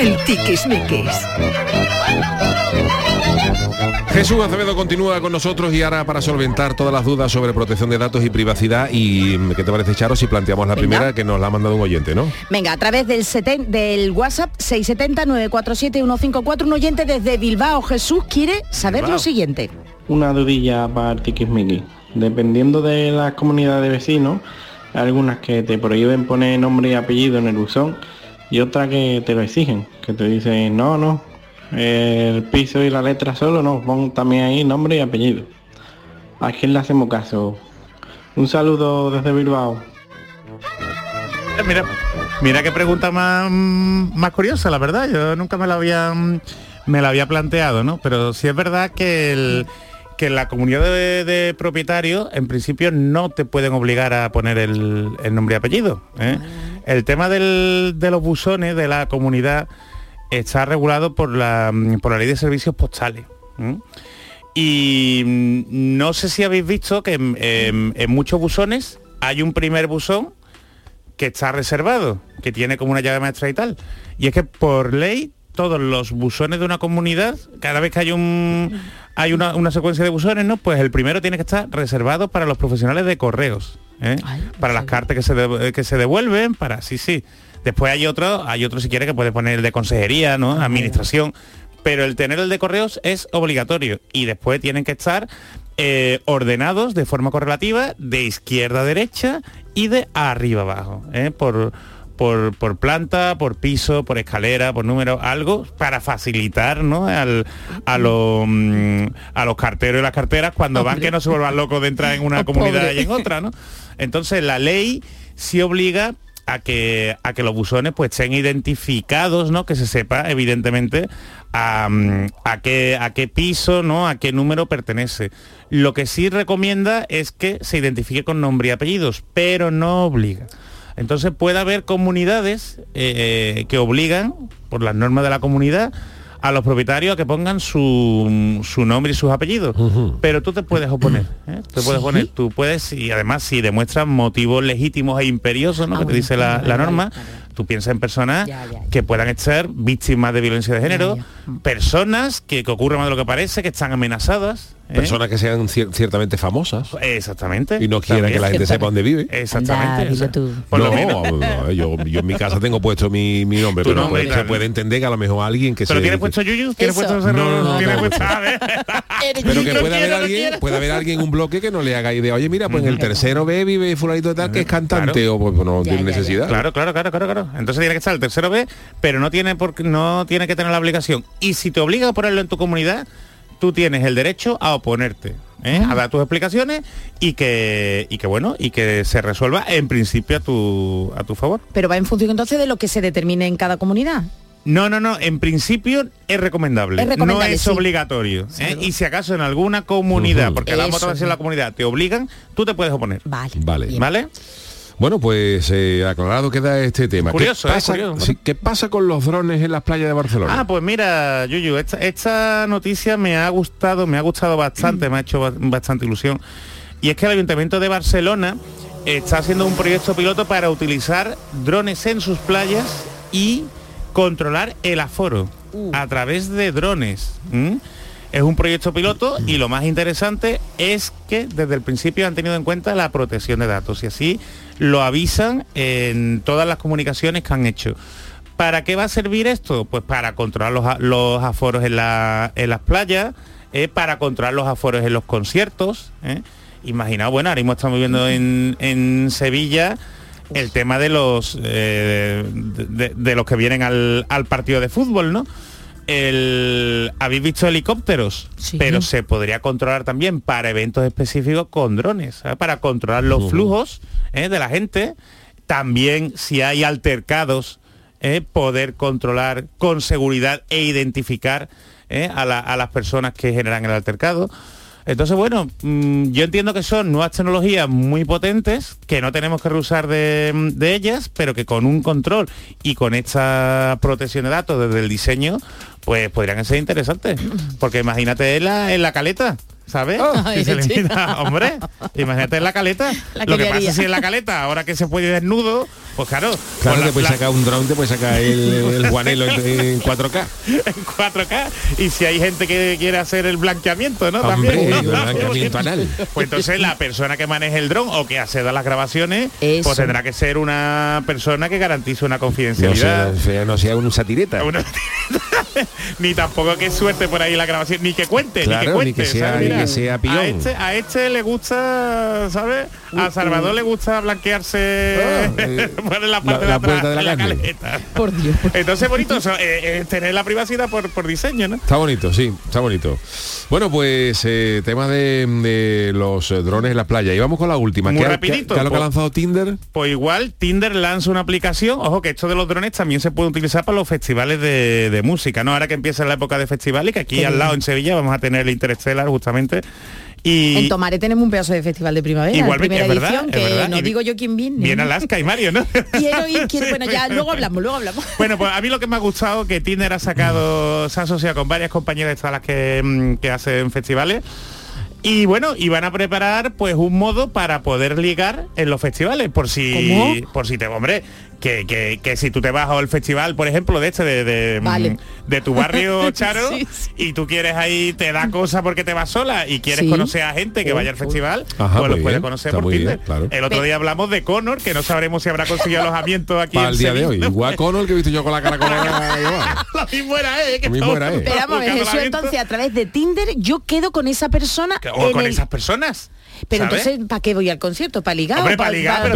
El Tiquismiquis. Jesús Acevedo continúa con nosotros y ahora para solventar todas las dudas sobre protección de datos y privacidad y ¿qué te parece Charo si planteamos la Venga. primera que nos la ha mandado un oyente, ¿no? Venga, a través del, seten- del WhatsApp 670-947-154, un oyente desde Bilbao, Jesús, quiere saber Bilbao. lo siguiente. Una dudilla para el tiquismiquis. Dependiendo de las comunidades de vecinos, hay algunas que te prohíben poner nombre y apellido en el buzón y otras que te lo exigen, que te dicen, no, no, el piso y la letra solo, no, pon también ahí nombre y apellido. ¿A quién le hacemos caso? Un saludo desde Bilbao. Eh, Mira, mira qué pregunta más, más curiosa, la verdad. Yo nunca me la había me la había planteado, ¿no? Pero sí es verdad que el que la comunidad de, de propietarios en principio no te pueden obligar a poner el, el nombre y apellido. ¿eh? El tema del- de los buzones de la comunidad está regulado por la, mm, por la ley de servicios postales. Y mm, no sé si habéis visto que en, en- en muchos buzones hay un primer buzón que está reservado, que tiene como una llave maestra y tal. Y es que por ley todos los buzones de una comunidad, cada vez que hay un hay una, una secuencia de buzones, ¿no? Pues el primero tiene que estar reservado para los profesionales de correos, ¿eh? para las cartas que se, de- que se devuelven, para sí, sí. Después hay otro, hay otro si quiere que puede poner el de consejería, ¿no? Administración. Pero el tener el de correos es obligatorio y después tienen que estar eh, ordenados de forma correlativa de izquierda a derecha y de arriba abajo, ¿eh? por, por, por planta, por piso, por escalera, por número, algo para facilitar ¿no? Al- a, los, mm, a los carteros y las carteras cuando van que no se vuelvan locos de entrar en una Oh, comunidad pobre. y en otra, ¿no? Entonces la ley sí obliga a que, a que los buzones pues estén identificados, ¿no? Que se sepa, evidentemente, a, mm, a qué, a qué piso, ¿no? A qué número pertenece. Lo que sí recomienda es que se identifique con nombre y apellidos, pero no obliga. Entonces puede haber comunidades eh, que obligan, por las normas de la comunidad, a los propietarios a que pongan su, su nombre y sus apellidos. Pero tú te puedes oponer. ¿eh? Te puedes ¿Sí? oponer. Tú puedes, y además si demuestras motivos legítimos e imperiosos, ¿no? Ah, que te dice la, la norma, tú piensas en personas que puedan ser víctimas de violencia de género, personas que, que ocurre más de lo que parece, que están amenazadas. ¿Eh? Personas que sean cier- ciertamente famosas. Exactamente. Y no quieran que la gente sepa dónde vive. Exactamente. o sea, por no, lo menos. no, yo, yo en mi casa tengo puesto mi, mi nombre, pero nombre, pues, claro. se puede entender que a lo mejor alguien que ¿Pero se... tiene puesto Yuyu? ¿Tiene Eso. puesto No, no, ¿Tiene no, puesto- no. a ver. Pero que No puede haber alguien, puede haber alguien un bloque que no le haga idea. Oye, mira, pues en el tercero B vive fulanito de tal que es cantante o pues no tiene necesidad. Claro, claro, claro, claro, claro. Entonces tiene que estar el tercero B, pero no tiene por, no tiene que tener la obligación. Y si te obliga a ponerlo en tu comunidad, tú tienes el derecho a oponerte, ¿eh? a dar tus explicaciones y que y que bueno y que se resuelva en principio a tu a tu favor. Pero va en función entonces de lo que se determine en cada comunidad. No, no, no. En principio es recomendable. Es recomendable, no es sí. obligatorio. ¿eh? Y si acaso en alguna comunidad, porque la Eso. motivación en la comunidad te obligan, tú te puedes oponer. Vale. Vale. ¿Vale? Bueno, pues eh, aclarado queda este tema. Curioso, ¿Qué ¿eh? pasa, Curioso. sí, ¿Qué pasa con los drones en las playas de Barcelona? Ah, pues mira, Yuyu, esta, esta noticia me ha gustado, me ha gustado bastante, me ha hecho ba- bastante ilusión. Y es que el Ayuntamiento de Barcelona está haciendo un proyecto piloto para utilizar drones en sus playas y controlar el aforo a través de drones. Es un proyecto piloto y lo más interesante es que desde el principio han tenido en cuenta la protección de datos y así lo avisan en todas las comunicaciones que han hecho. ¿Para qué va a servir esto? Pues para controlar los, los aforos en, la- en las playas, eh, para controlar los aforos en los conciertos. ¿eh? Imaginaos, bueno, ahora mismo estamos viendo en, en Sevilla el tema de los eh, de, de- los que vienen al, al partido de fútbol, ¿no? El, Habéis visto helicópteros, pero se podría controlar también para eventos específicos con drones, ¿sabes? para controlar los flujos ¿eh? de la gente. También si hay altercados, ¿eh? poder controlar con seguridad e identificar ¿eh? a, la- a las personas que generan el altercado. Entonces, bueno, mm, yo entiendo que son nuevas tecnologías muy potentes, que no tenemos que rehusar de, ellas, pero que con un control y con esta protección de datos desde el diseño, pues podrían ser interesantes. Porque imagínate en la caleta. ¿Sabes? Si se le hombre, imagínate en la caleta. La Lo que que pasa que en la caleta, ahora que se puede ir desnudo, pues claro. Claro, te puedes la- sacar un dron, te puedes sacar el, el guanelo en, en 4K. en 4K y si hay gente que quiere hacer el blanqueamiento, ¿no? Hombre, También. el blanqueamiento anal. Pues entonces la persona que maneje el dron o que acceda a las grabaciones, Eso. pues tendrá que ser una persona que garantice una confidencialidad. sea- no sea un satireta. Una- ni tampoco que suerte por ahí la grabación, ni que cuente, ni que cuente. ni que sea- sea. A este, a este le gusta, ¿sabes? A Salvador le gusta blanquearse eh, por la la- parte de atrás de la caleta. Por Dios. Entonces bonito, eso, eh, eh, tener la privacidad por, por diseño, ¿no? Está bonito, sí, está bonito. Bueno, pues eh, tema de, de los drones en la playa. Y vamos con la última. Muy ¿Qué, rapidito, qué- lo que ha pues. lanzado Tinder? Pues igual Tinder lanza una aplicación, ojo que esto de los drones también se puede utilizar para los festivales de, de música, ¿no? Ahora que empieza la época de festivales, que aquí al lado en Sevilla vamos a tener el Interstellar justamente. Y En Tomare tenemos un pedazo de festival de primavera, Igualmente, primera es verdad, edición, es que verdad. no Y digo yo quién viene. viene Alaska y Mario, ¿no? Quiero ir, quiero, bueno, ya luego hablamos, luego hablamos. Bueno, pues a mí lo que me ha gustado que Tinder ha sacado, se ha asociado con varias compañías de todas las que, mm, que hacen festivales. Y bueno, y van a preparar pues un modo para poder ligar en los festivales, por si, ¿Cómo? por si te, hombre, que, que, que si tú te vas al festival, por ejemplo, de este, de, de, mm, Vale. de tu barrio, Charo, Sí, sí. y tú quieres ahí, te da cosa porque te vas sola y quieres Sí. conocer a gente que vaya al festival, Ajá, pues lo puedes conocer está por muy bien, Tinder. claro. El otro día hablamos de Connor, que no sabremos si habrá conseguido alojamiento aquí Para en el día de hoy. Sevilla. Igual con el que he visto yo con la cara con la Lo mismo era, ¿eh? Que Lo mismo estamos era, ¿eh? Pero vamos Jesús, entonces a través de Tinder yo quedo con esa persona o con el- esas personas. Pero ¿sabes? entonces, ¿para qué voy al concierto? ¿Para ligar? Hombre, para ligar, pero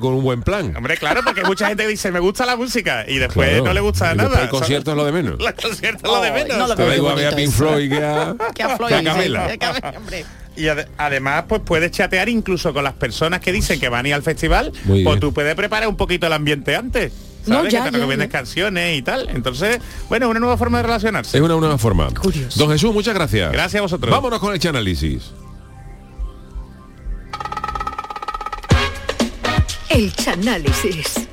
con, ¿o un no? buen, plan. Hombre, claro, porque mucha gente dice, me gusta la música y después Claro. no le gusta Y nada. el concierto es lo de menos. El concierto es lo de menos. no lo igual a Pink. Floyd que a, Que a Floyd, que a sí, Camela. que a Camela, hombre. Y ade- además, pues puedes chatear incluso con las personas que dicen que van a ir al festival, Muy pues bien. tú puedes preparar un poquito el ambiente antes. No, ¿Sabes? ya, que te ya, recomiendes canciones y tal. Entonces, bueno, una nueva forma de relacionarse. Es una nueva forma. Curioso. Don Jesús, muchas gracias. Gracias a vosotros. Vámonos con el análisis. El Chanálisis.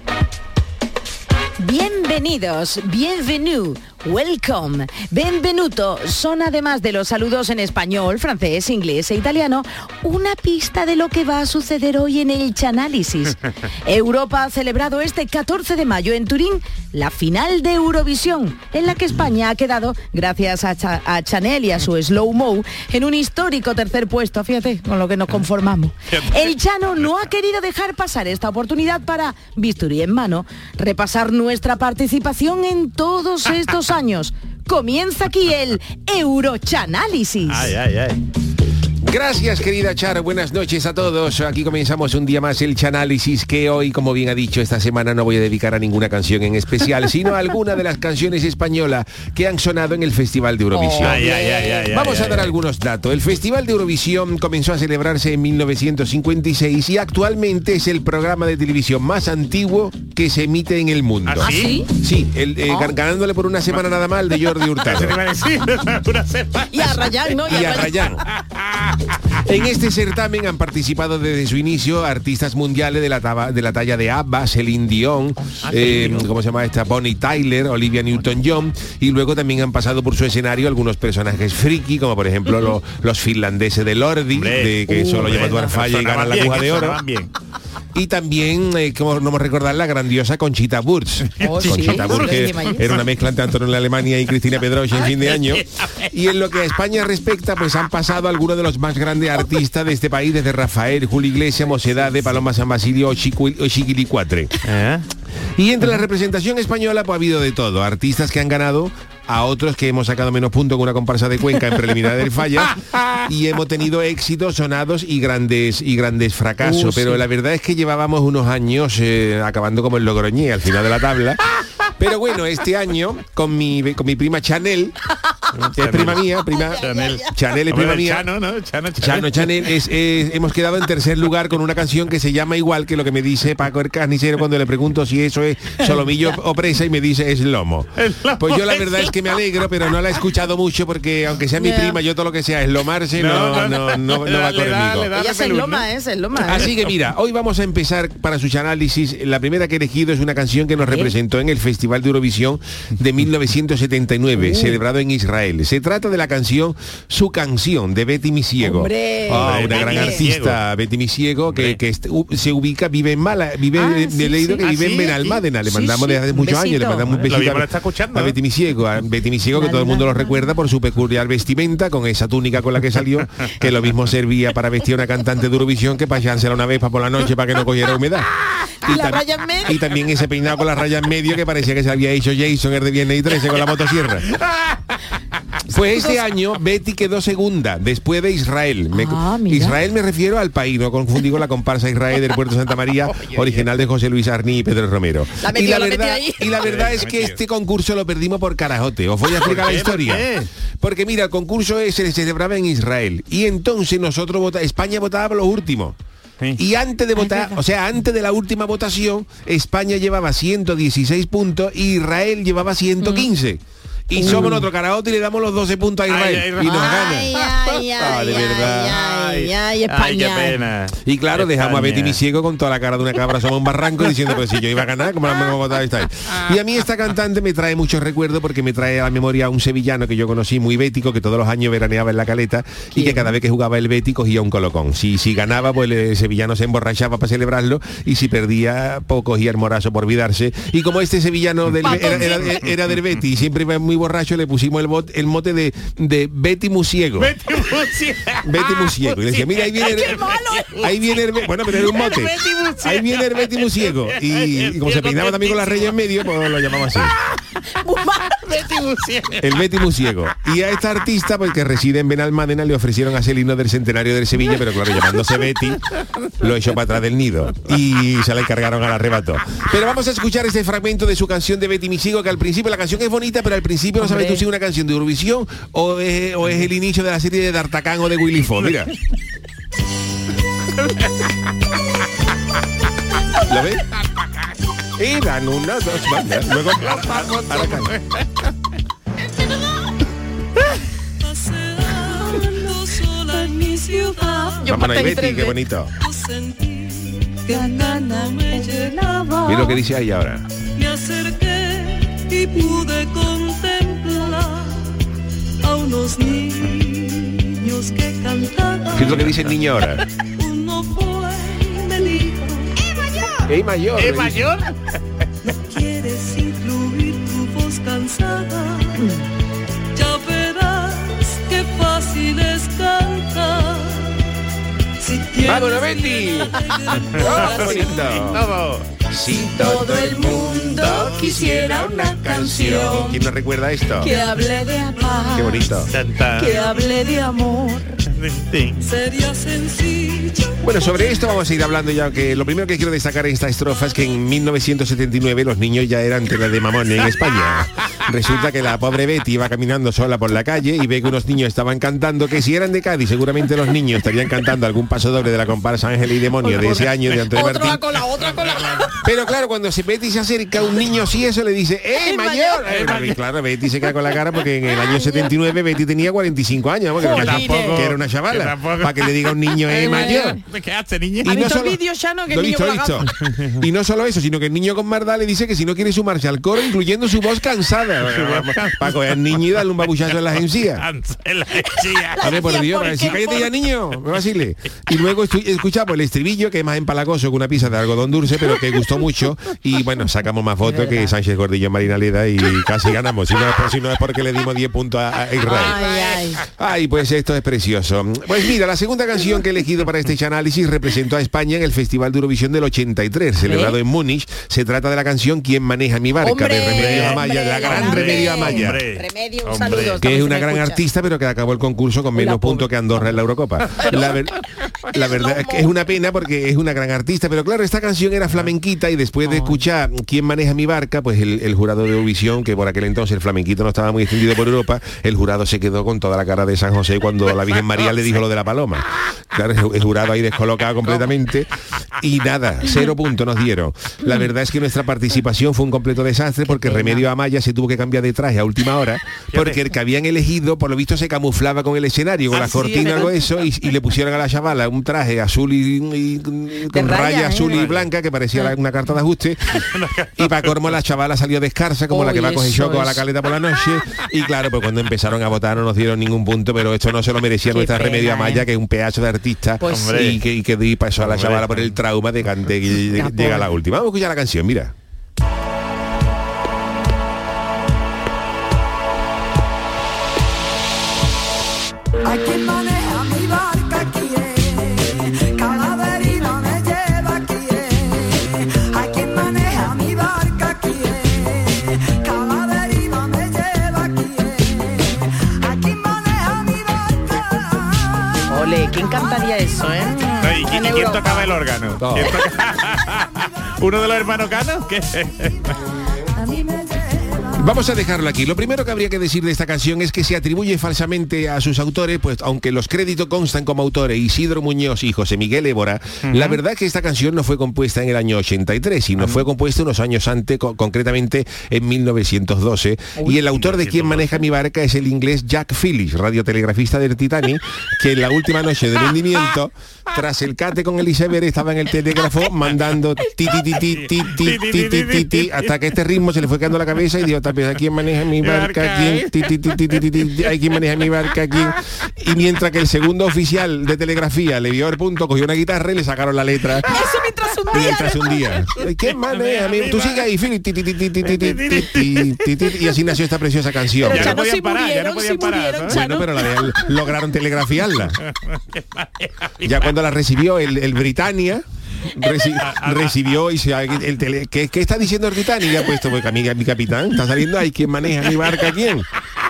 Bienvenidos, bienvenue, welcome, benvenuto son además de los saludos en español, francés, inglés e italiano, una pista de lo que va a suceder hoy en el Chanálisis. Europa ha celebrado este 14 de mayo en Turín la final de Eurovisión, en la que España ha quedado, gracias a, a Chanel y a su Slow Mo, en un histórico tercer puesto, fíjate, con lo que nos conformamos. El Chano no ha querido dejar pasar esta oportunidad para, bisturí en mano, repasar nuestra participación en todos estos Comienza aquí el Eurochanálisis. Gracias querida Char, buenas noches a todos. Aquí comenzamos un día más el Chanálisis que hoy, como bien ha dicho, esta semana no voy a dedicar a ninguna canción en especial, sino a alguna de las canciones españolas que han sonado en el Festival de Eurovisión. Vamos a dar algunos datos. El Festival de Eurovisión comenzó a celebrarse en 1956 y actualmente es el programa de televisión más antiguo que se emite en el mundo. ¿Ah, sí? Sí, el, eh, gan- ganándole por una semana nada más al de Jordi Hurtado. Y a Rayán, ¿no? y a Rayán. En este certamen han participado desde su inicio artistas mundiales de la, taba- de la talla de ABBA, Celine Dion, Ah, eh, ¿cómo se llama esta? Bonnie Tyler, Olivia Newton-John y luego también han pasado por su escenario algunos personajes friki, como por ejemplo lo- los finlandeses de Lordi, de que solo lleva tu arfalla y ganan la cuja de oro. Y también, eh, como no me recordar, la grandiosa Conchita Wurst. Oh, sí, Conchita que ayer. era una mezcla entre Antonio de Alemania y Cristina Pedroche en fin de año. Y en lo que a España respecta, pues han pasado algunos de los más grandes artistas de este país, desde Rafael, Julio Iglesias, Mosedade, Paloma San Basilio o Chiqui- o Chiquilicuatre. ¿Eh? Y entre la representación española pues ha habido de todo. Artistas que han ganado a otros que hemos sacado menos puntos con una comparsa de Cuenca en preliminar del falla y hemos tenido éxitos sonados y grandes y grandes fracasos Uh, pero sí. la verdad es que llevábamos unos años eh, acabando como el Logroñé al final de la tabla pero bueno este año con mi con mi prima Chanel que es prima mía prima Chanel. Chanel es prima mía Chano, ¿no? Chano, Chanel. Chano Chanel es, es- hemos quedado en tercer lugar con una canción que se llama igual que lo que me dice Paco el carnicero cuando le pregunto si eso es solomillo o presa y me dice es lomo. Pues yo la verdad es que me alegro, pero no la he escuchado mucho porque aunque sea mi prima, yo todo lo que sea es lomarse no, no, no, no, va conmigo. ¿eh? ¿eh? Así que mira, hoy vamos a empezar para su análisis. La primera que he elegido es una canción que nos representó en el Festival de Eurovisión de 1979, celebrado en Israel. Se trata de la canción Su canción de Betty. Hombre. Ah, Hombre, una gran Betty artista, Betty Misiego, que, que se ubica, vive en Mala, vive, Ah, he sí, leído sí. que Ah, vive en Benalmádena. Le mandamos desde hace muchos años, le mandamos un besito a, está escuchando, a ¿no? Betty Misiego, a Betty Misiego, que todo el mundo lo recuerda por su peculiar vestimenta, con esa túnica con la que salió, que lo mismo servía para vestir a una cantante de Eurovisión que para echársela una vez para por la noche para que no cogiera humedad. Y la tam- raya en medio. y también ese peinado con la raya en medio que parecía que se había hecho Jason el de Viernes y 13 con la motosierra. Pues este año Betty quedó segunda después de Israel. Me- Ah. Israel me refiero al país, no confundí con la comparsa Israel del puerto Santa María, original de José Luis Arní y Pedro Romero. La metió, y, la verdad, ahí. y la verdad es que este concurso lo perdimos por carajote. Os voy a explicar la historia. Porque mira, el concurso se celebraba en Israel y entonces nosotros vota- España votaba por los últimos. Sí. Y antes de votar, o sea, antes de la última votación, España llevaba 116 puntos y Israel llevaba 115. Y somos otro caraote y le damos los 12 puntos a Israel. Ay, ay, y nos gana. Ay, ay, Ah, de ay, verdad. Ay, ay, ay, Ay, qué España. pena. Y claro, dejamos a Betty mi ciego con toda la cara de una cabra somos un barranco diciendo pues si yo iba a ganar, como la me voy a votar esta vez?". Y a mí esta cantante me trae muchos recuerdos porque me trae a la memoria a un sevillano que yo conocí muy bético, que todos los años veraneaba en la caleta y que cada vez que jugaba el Betty cogía un colocón. Si, si ganaba, pues el sevillano se emborrachaba para celebrarlo y si perdía, pues cogía el morazo por olvidarse. Y como este sevillano del, era, era- era del Betty y siempre iba muy borracho, le pusimos el, bot- el mote de, de Betty Musiego. Betty Musiego. Betty Musiego. Y le decía, mira, ahí viene el, ahí viene el, bueno, pero era un mote. Ahí viene el Betty Musiego. Y, y como se peinaba también con la reyes en medio, pues lo llamamos así. El Betty Musiego. Y a esta artista, pues que reside en Benalmádena, le ofrecieron a Celino del centenario del Sevilla, pero claro, llamándose Betty, lo echó para atrás del nido. Y se la encargaron al arrebato. Pero vamos a escuchar este fragmento de su canción de Betty Musiego, que al principio la canción es bonita, pero al principio no sabes tú si es una canción de Eurovisión o es, o es el inicio de la serie de D'Artacán o de Willy Fox. Mira. ¿Lo ves? Eran una, dos bandas. Luego, ciudad. Vámonos ahí, Betty, qué bonito. Mira lo que dice ahí ahora. Me acerqué y pude unos niños que cantaban. ¿Qué es lo que dice el niño ahora? Uno fue y me dijo, Es mayor. ¿Es mayor? ¿quieres incluir tu voz cansada? Ya verás qué fácil es cantar. Si tienes ¡Vámonos, Betty! alegre ¡Oh, qué bonito! Vamos. Si Todo el mundo quisiera una canción ¿Quién nos recuerda esto? que hable de paz, Qué bonito. que hable de amor. Sería sencillo. Bueno, sobre esto vamos a ir hablando ya, que lo primero que quiero destacar en esta estrofa es que en 1979 los niños ya eran tela de mamón en España. Resulta que la pobre Betty iba caminando sola por la calle y ve que unos niños estaban cantando, que si eran de Cádiz, seguramente los niños estarían cantando algún paso doble de la comparsa Ángel y Demonio de ese año de Antonio Martín. otra Pero claro, cuando se Betty se acerca a un niño así, eso le dice, ¡eh, mayor! Eh, claro, Betty se queda con la cara porque en el año 79 Betty tenía 45 años, porque era una- Tampoco- que era una chavala. Para que le diga a un niño, ¡eh, mayor! ¿Qué hace, niña? Y no solo- vídeo, Chano, que el niño visto. Y no solo eso, sino que el niño con Marda le dice que si no quiere sumarse al coro, incluyendo su voz cansada. Para coger al niño y darle un babuchazo en las encías. En la encía. Hombre, por Dios, cállate ya, ¿Por niño, no vacile. Y luego escuchamos el estribillo, que es más empalagoso que una pizza de algodón dulce, pero que gustó mucho. Y bueno, sacamos más fotos que Sánchez Gordillo Marina Leda y casi ganamos. Si no, es por- si no es porque le dimos 10 puntos a, a Israel. Ay, ay. Ay, pues esto es precioso. Pues mira, la segunda canción que he elegido para este análisis representó a España en el Festival de Eurovisión del 83, celebrado en Múnich. Se trata de la canción ¿Quién maneja mi barca? Hombre, de Remedios Amaya, hombre, de la gran hombre. Remedio Amaya. Remedio, un Hombre. saludo. Que es una gran escucha. artista, pero que acabó el concurso con menos puntos que Andorra en la Eurocopa. La, ver- la verdad es que es una pena porque es una gran artista, pero claro, esta canción era flamenquita y después de escuchar ¿Quién maneja mi barca? Pues el, el jurado de Eurovisión, que por aquel entonces el flamenquito no estaba muy extendido por Europa, el jurado se quedó con toda la cara de San José cuando la Virgen María le dijo lo de la paloma. Claro, el- jurado ahí descolocado completamente y nada, cero puntos nos dieron. La verdad es que nuestra participación fue un completo desastre porque Remedio Amaya se tuvo que cambiar de traje a última hora porque el que habían elegido por lo visto se camuflaba con el escenario, con la Así cortina de eso y, y le pusieron a la chavala un traje azul y, y- con raya ¿eh? azul y blanca que parecía la- una carta de ajuste. Y para colmo la chavala salió descarsa como la que va a coger choco a la caleta por la noche. Y claro pues cuando empezaron a votar no nos dieron ningún punto pero esto no se lo merecía Qué nuestra pena, Remedio ¿eh? Que es un pedazo de artista. Pues Hombre. y que, y que di pasó a la chavala por el trauma de cante que La llega pobre. la última. Vamos a escuchar la canción mira Ole, ¿quién cantaría eso, eh? ¿Y, En y quién tocaba el órgano? Todo. ¿Quién toca- ¿Uno de los hermanos Canos? ¿Qué? Vamos a dejarlo aquí. Lo primero que habría que decir de esta canción es que se atribuye falsamente a sus autores, pues aunque los créditos constan como autores Isidro Muñoz y José Miguel Évora, la verdad es que esta canción no fue compuesta en el año 83, sino fue compuesta unos años antes, co- concretamente en 1912. y el autor de Quien maneja mi barca es el inglés Jack Phillips, radiotelegrafista del Titanic, que en la última noche de rendimiento, tras el cate con el iceberg, estaba en el telégrafo mandando ti ti ti ti ti ti ti ti ti ti hasta que este ritmo se le fue quedando la cabeza y dijo, rápido, hay quien maneja mi barca, aquí, hay quien maneja mi barca aquí. Y mientras que el segundo oficial de telegrafía le vio el punto, cogió una guitarra y le sacaron la letra. Mientras un día. Mientras un día. ¿Quién maneja? Tú sigue ahí, Y así nació esta preciosa canción. Ya no podían parar, ya no podían parar. Bueno, pero lograron telegrafiarla. Ya cuando la recibió el Britannia reci- recibió y se el tele, ¿qué, qué está diciendo el Britannia? Y ha puesto, pues mi, mi capitán, está saliendo ahí, ¿quién maneja mi barca? ¿Quién?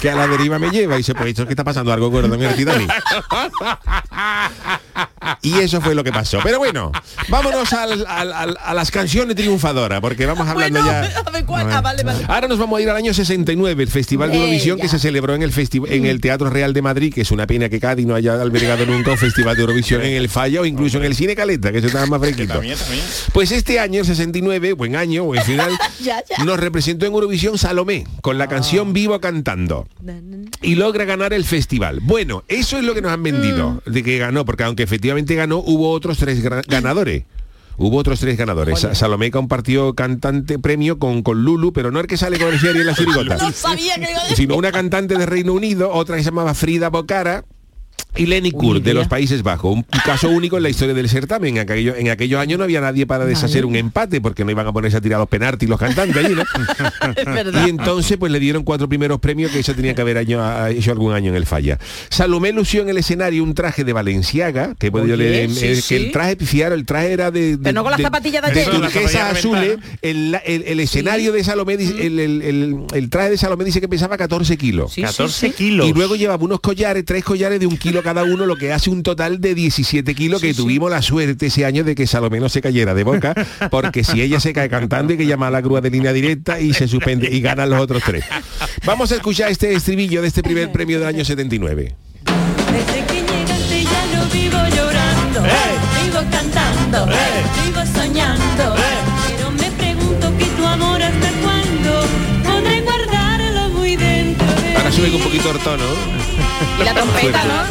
Que a la deriva me lleva. Y se pues, ¿esto qué está pasando? Algo gordo en el Titanic. Y eso fue lo que pasó. Pero bueno, vámonos al- al- al- a las canciones triunfadoras, porque vamos hablando Bueno, ya. a ver cuál- ah, vale, vale. Ahora nos vamos a ir al año 69, el Festival de Eurovisión que se celebró en el festi- en el Teatro Real de Madrid, que es una pena que Cádiz no haya albergado nunca un Festival de Eurovisión en el Falla o incluso en el Cine Caleta, que eso estaba más fresquito. También, también. Pues este año, el 69, buen año, buen final, Ya, ya. nos representó en Eurovisión Salomé, con la canción Vivo Cantando. Y logra ganar el festival. Bueno, eso es lo que nos han vendido, de que ganó, porque aunque efectivamente ganó, hubo otros tres ganadores. Hubo otros tres ganadores. Sa- Salomé compartió cantante premio con, con Lulu, pero no el que sale con el Sherry en la chirigota No sabía que iba a decir. sino una cantante de Reino Unido, otra que se llamaba Frida Bocara, y Lenny Kurt de los Países Bajos. Un caso único en la historia del certamen. En, aquello- en aquellos años no había nadie para deshacer un empate porque no iban a ponerse a tirar los penaltis los cantantes allí, ¿no? Y entonces pues le dieron cuatro primeros premios que eso tenía que haber año, ha hecho algún año en el falla. Salomé lució en el escenario un traje de Valenciaga, que he podido leer, sí, eh, sí. que el traje, fijaron, el traje era de, de- Pero no con las de- zapatillas de de turquesa azules. El, el- el escenario de Salomé, dice- el, el- el- el traje de Salomé dice que pesaba 14 kilos. sí, 14 sí. kilos. Y luego llevaba unos collares, tres collares de un kilo cada uno, lo que hace un total de 17 kilos, que tuvimos la suerte ese año de que Salomé no se cayera de boca, porque si ella se cae cantando hay que llamar a la grúa de línea directa y se suspende y ganan los otros tres. Vamos a escuchar este estribillo de este primer premio del año 79. Desde que llegaste ya no vivo llorando, vivo cantando, vivo el tono. Y la trompeta, ¿no?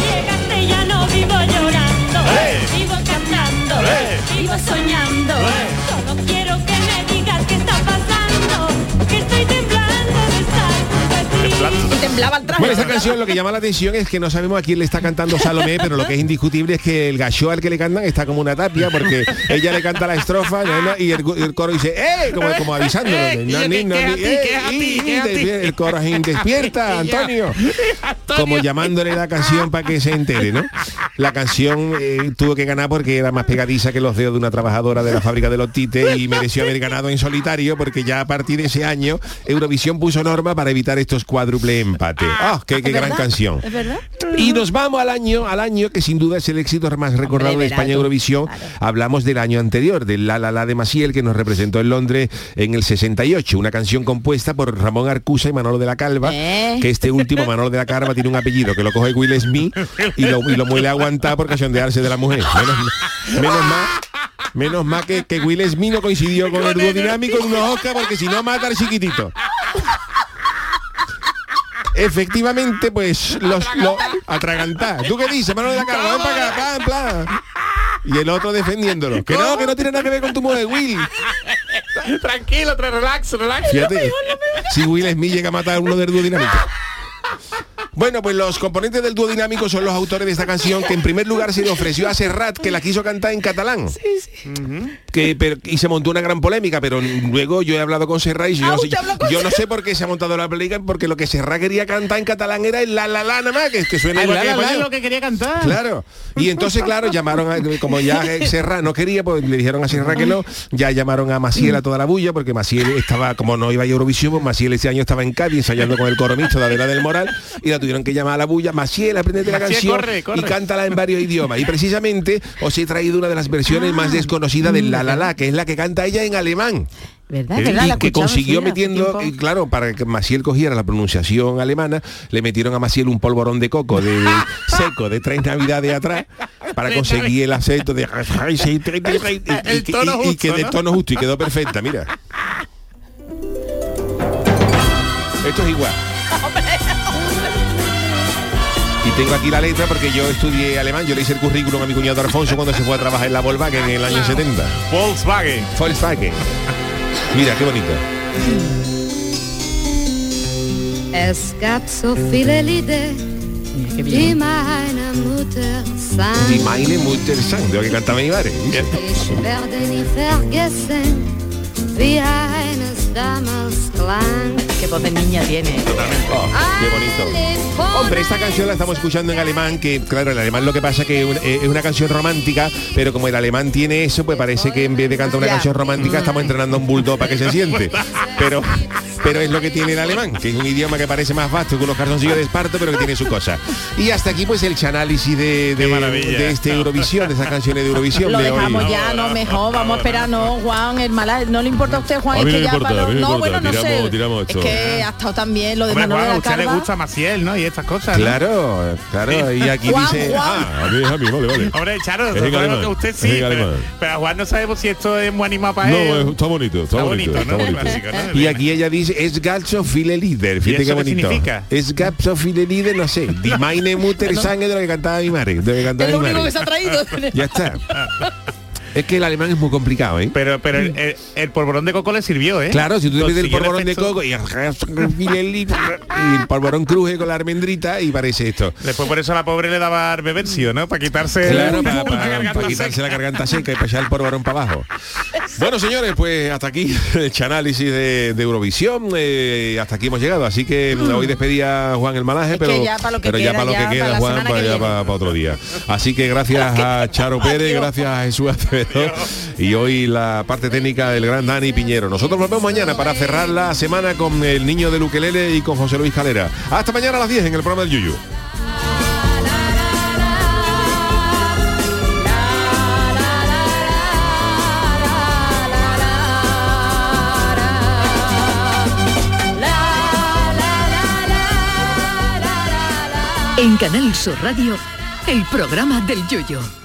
Llegaste ya no vivo llorando, vivo cantando, vivo soñando. Temblaba el traje. Bueno, esta canción lo que llama la atención es que no sabemos a quién le está cantando Salomé, pero lo que es indiscutible es que el gacho al que le cantan está como una tapia, porque ella le canta la estrofa y el, el coro dice, ¡eh! Como, como avisándolo. No, y ni, que- no, que a ni, ti, que a ti, y- que a ti. El coro es despierta, Antonio. Como llamándole la canción para que se entere, ¿no? La canción eh, tuvo que ganar porque era más pegadiza que los dedos de una trabajadora de la fábrica de los tites y mereció haber ganado en solitario porque ya a partir de ese año Eurovisión puso norma para evitar estos cuádruple empates. ¡Ah, qué, qué ¿Es gran canción! ¿Es verdad? Y nos vamos al año, al año que sin duda es el éxito más recordado de España Eurovisión. Hablamos del año anterior, del La La La de Maciel, que nos representó en Londres en el 68. Una canción compuesta por Ramón Arcusa y Manolo de la Calva, Eh. que este último, Manolo de la Calva, tiene un apellido que lo coge Will Smith y lo, y lo muele a aguantar por cachondearse de la mujer. Menos, menos más. Menos mal que, que Will Smith no coincidió con el dúo dinámico en unos Oscar porque si no mata al chiquitito. Efectivamente, pues los, los atragantar. ¿Tú qué dices, Manolo de la Calva? Ven para acá, plan, plan. Y el otro defendiéndolo. Que no, que no tiene nada que ver con tu mujer, Will. Tranquilo, tra- relax, relax. Fíjate, si Will Smith llega a matar a uno del dúo dinámico. Bueno, pues los componentes del dúo dinámico son los autores de esta canción que en primer lugar se le ofreció a Serrat que la quiso cantar en catalán. Que, pero- y se montó una gran polémica, pero luego yo he hablado con Serrat y yo, no sé, yo no sé por qué se ha montado la polémica, porque lo que Serrat quería cantar en catalán era el la la la nada más, que, que suena Ah, igual la, que la, la, lo que quería cantar. Claro. Y entonces, claro, llamaron a, como ya eh, Serra no quería, pues le dijeron a Serra que no, ya llamaron a Maciel a toda la bulla, porque Maciel estaba, como no iba a Eurovisión, pues Maciel ese año estaba en Cádiz ensayando con el coro mixto de Adela del Moral, y la tuvieron que llamar a la bulla, Maciel, aprendete la canción corre, corre. y cántala en varios idiomas. Y precisamente os he traído una de las versiones más desconocidas del La La La, que es la que canta ella en alemán. ¿Verdad? Y ¿Verdad? La que consiguió sí, metiendo, y claro, para que Maciel cogiera la pronunciación alemana, le metieron a Maciel un polvorón de coco de, de seco de tres navidades atrás para conseguir el acento de y, El tono y- y que de ¿no? tono justo y quedó perfecta, mira. Esto es igual. Tengo aquí la letra porque yo estudié alemán, yo le hice el currículum a mi cuñado Alfonso cuando se fue a trabajar en la Volkswagen en el año 70. Volkswagen. Volkswagen. Mira, qué bonito. Es gab so viele Lieder, die meine Mutter sang. Die meine Mutter sang, de lo que cantaba mi madre. Ich werde nie vergessen, Qué voz de niña tiene. Oh, qué bonito. Hombre, esta canción la estamos escuchando en alemán, que claro, el alemán lo que pasa que es un- es una canción romántica, pero como el alemán tiene eso, pues parece que en vez de cantar una Ya. canción romántica estamos entrenando a un bulldog para que se siente. Pero pero es lo que tiene el alemán, que es un idioma que parece más vasto que unos calzoncillos de esparto, pero que tiene su cosa. Y hasta aquí pues el análisis de, de, este Eurovisión, de esas canciones de Eurovisión Lo de hoy. dejamos ya, no mejor, vamos a esperar, no, Juan, el mala, no le importa a usted, Juan, A mí no me ya importa, para- a mí no me no, importa, bueno, no tiramos- sé. tiramos es que ha estado también lo de Hombre, Manolo Juan, de a la usted le gusta Maciel, ¿no? Y estas cosas. ¿no? Claro, claro, y aquí Juan, dice... Juan. ah, A mí es a mí, vale, vale. Hombre, Charo, Es que usted sí, pero, a Juan no sabemos si esto es muy animado para No, él. es- está bonito, está, Está bonito, bonito, está ¿no? bonito. Clásico, ¿no? Y aquí ella dice, es Galso viele Lieder. Fíjate ¿Y qué eso qué bonito. significa? Es Galso viele Lieder, no sé. Mutter de lo que cantaba mi madre. De lo que cantaba Es lo único que se ha traído. Ya está. Es que el alemán es muy complicado, ¿eh? Pero, pero el, el- el polvorón de coco le sirvió, ¿eh? Claro, si tú te pides el polvorón de coco y, y el polvorón cruje con la almendrita y parece esto. Después por eso a la pobre le daba bebercio, ¿no? Para quitarse Claro, la- para, para- quitarse la garganta seca y para echar el polvorón para abajo. Bueno, señores, pues hasta aquí el análisis de, de Eurovisión. eh, hasta aquí hemos llegado. Así que mm, hoy despedía a Juan el malaje, Es pero ya para lo que pero ya queda, para lo que queda, Juan, para, que ya para, para otro día. Así que gracias a Charo Pérez, gracias a Jesús Acevedo y hoy la parte técnica del gran Dani Piñero. Nosotros nos vemos mañana para cerrar la semana con el niño del ukelele y con José Luis Calera. Hasta mañana a las 10 en el programa del Yuyu. En Canal Sur Radio, el programa del Yoyo.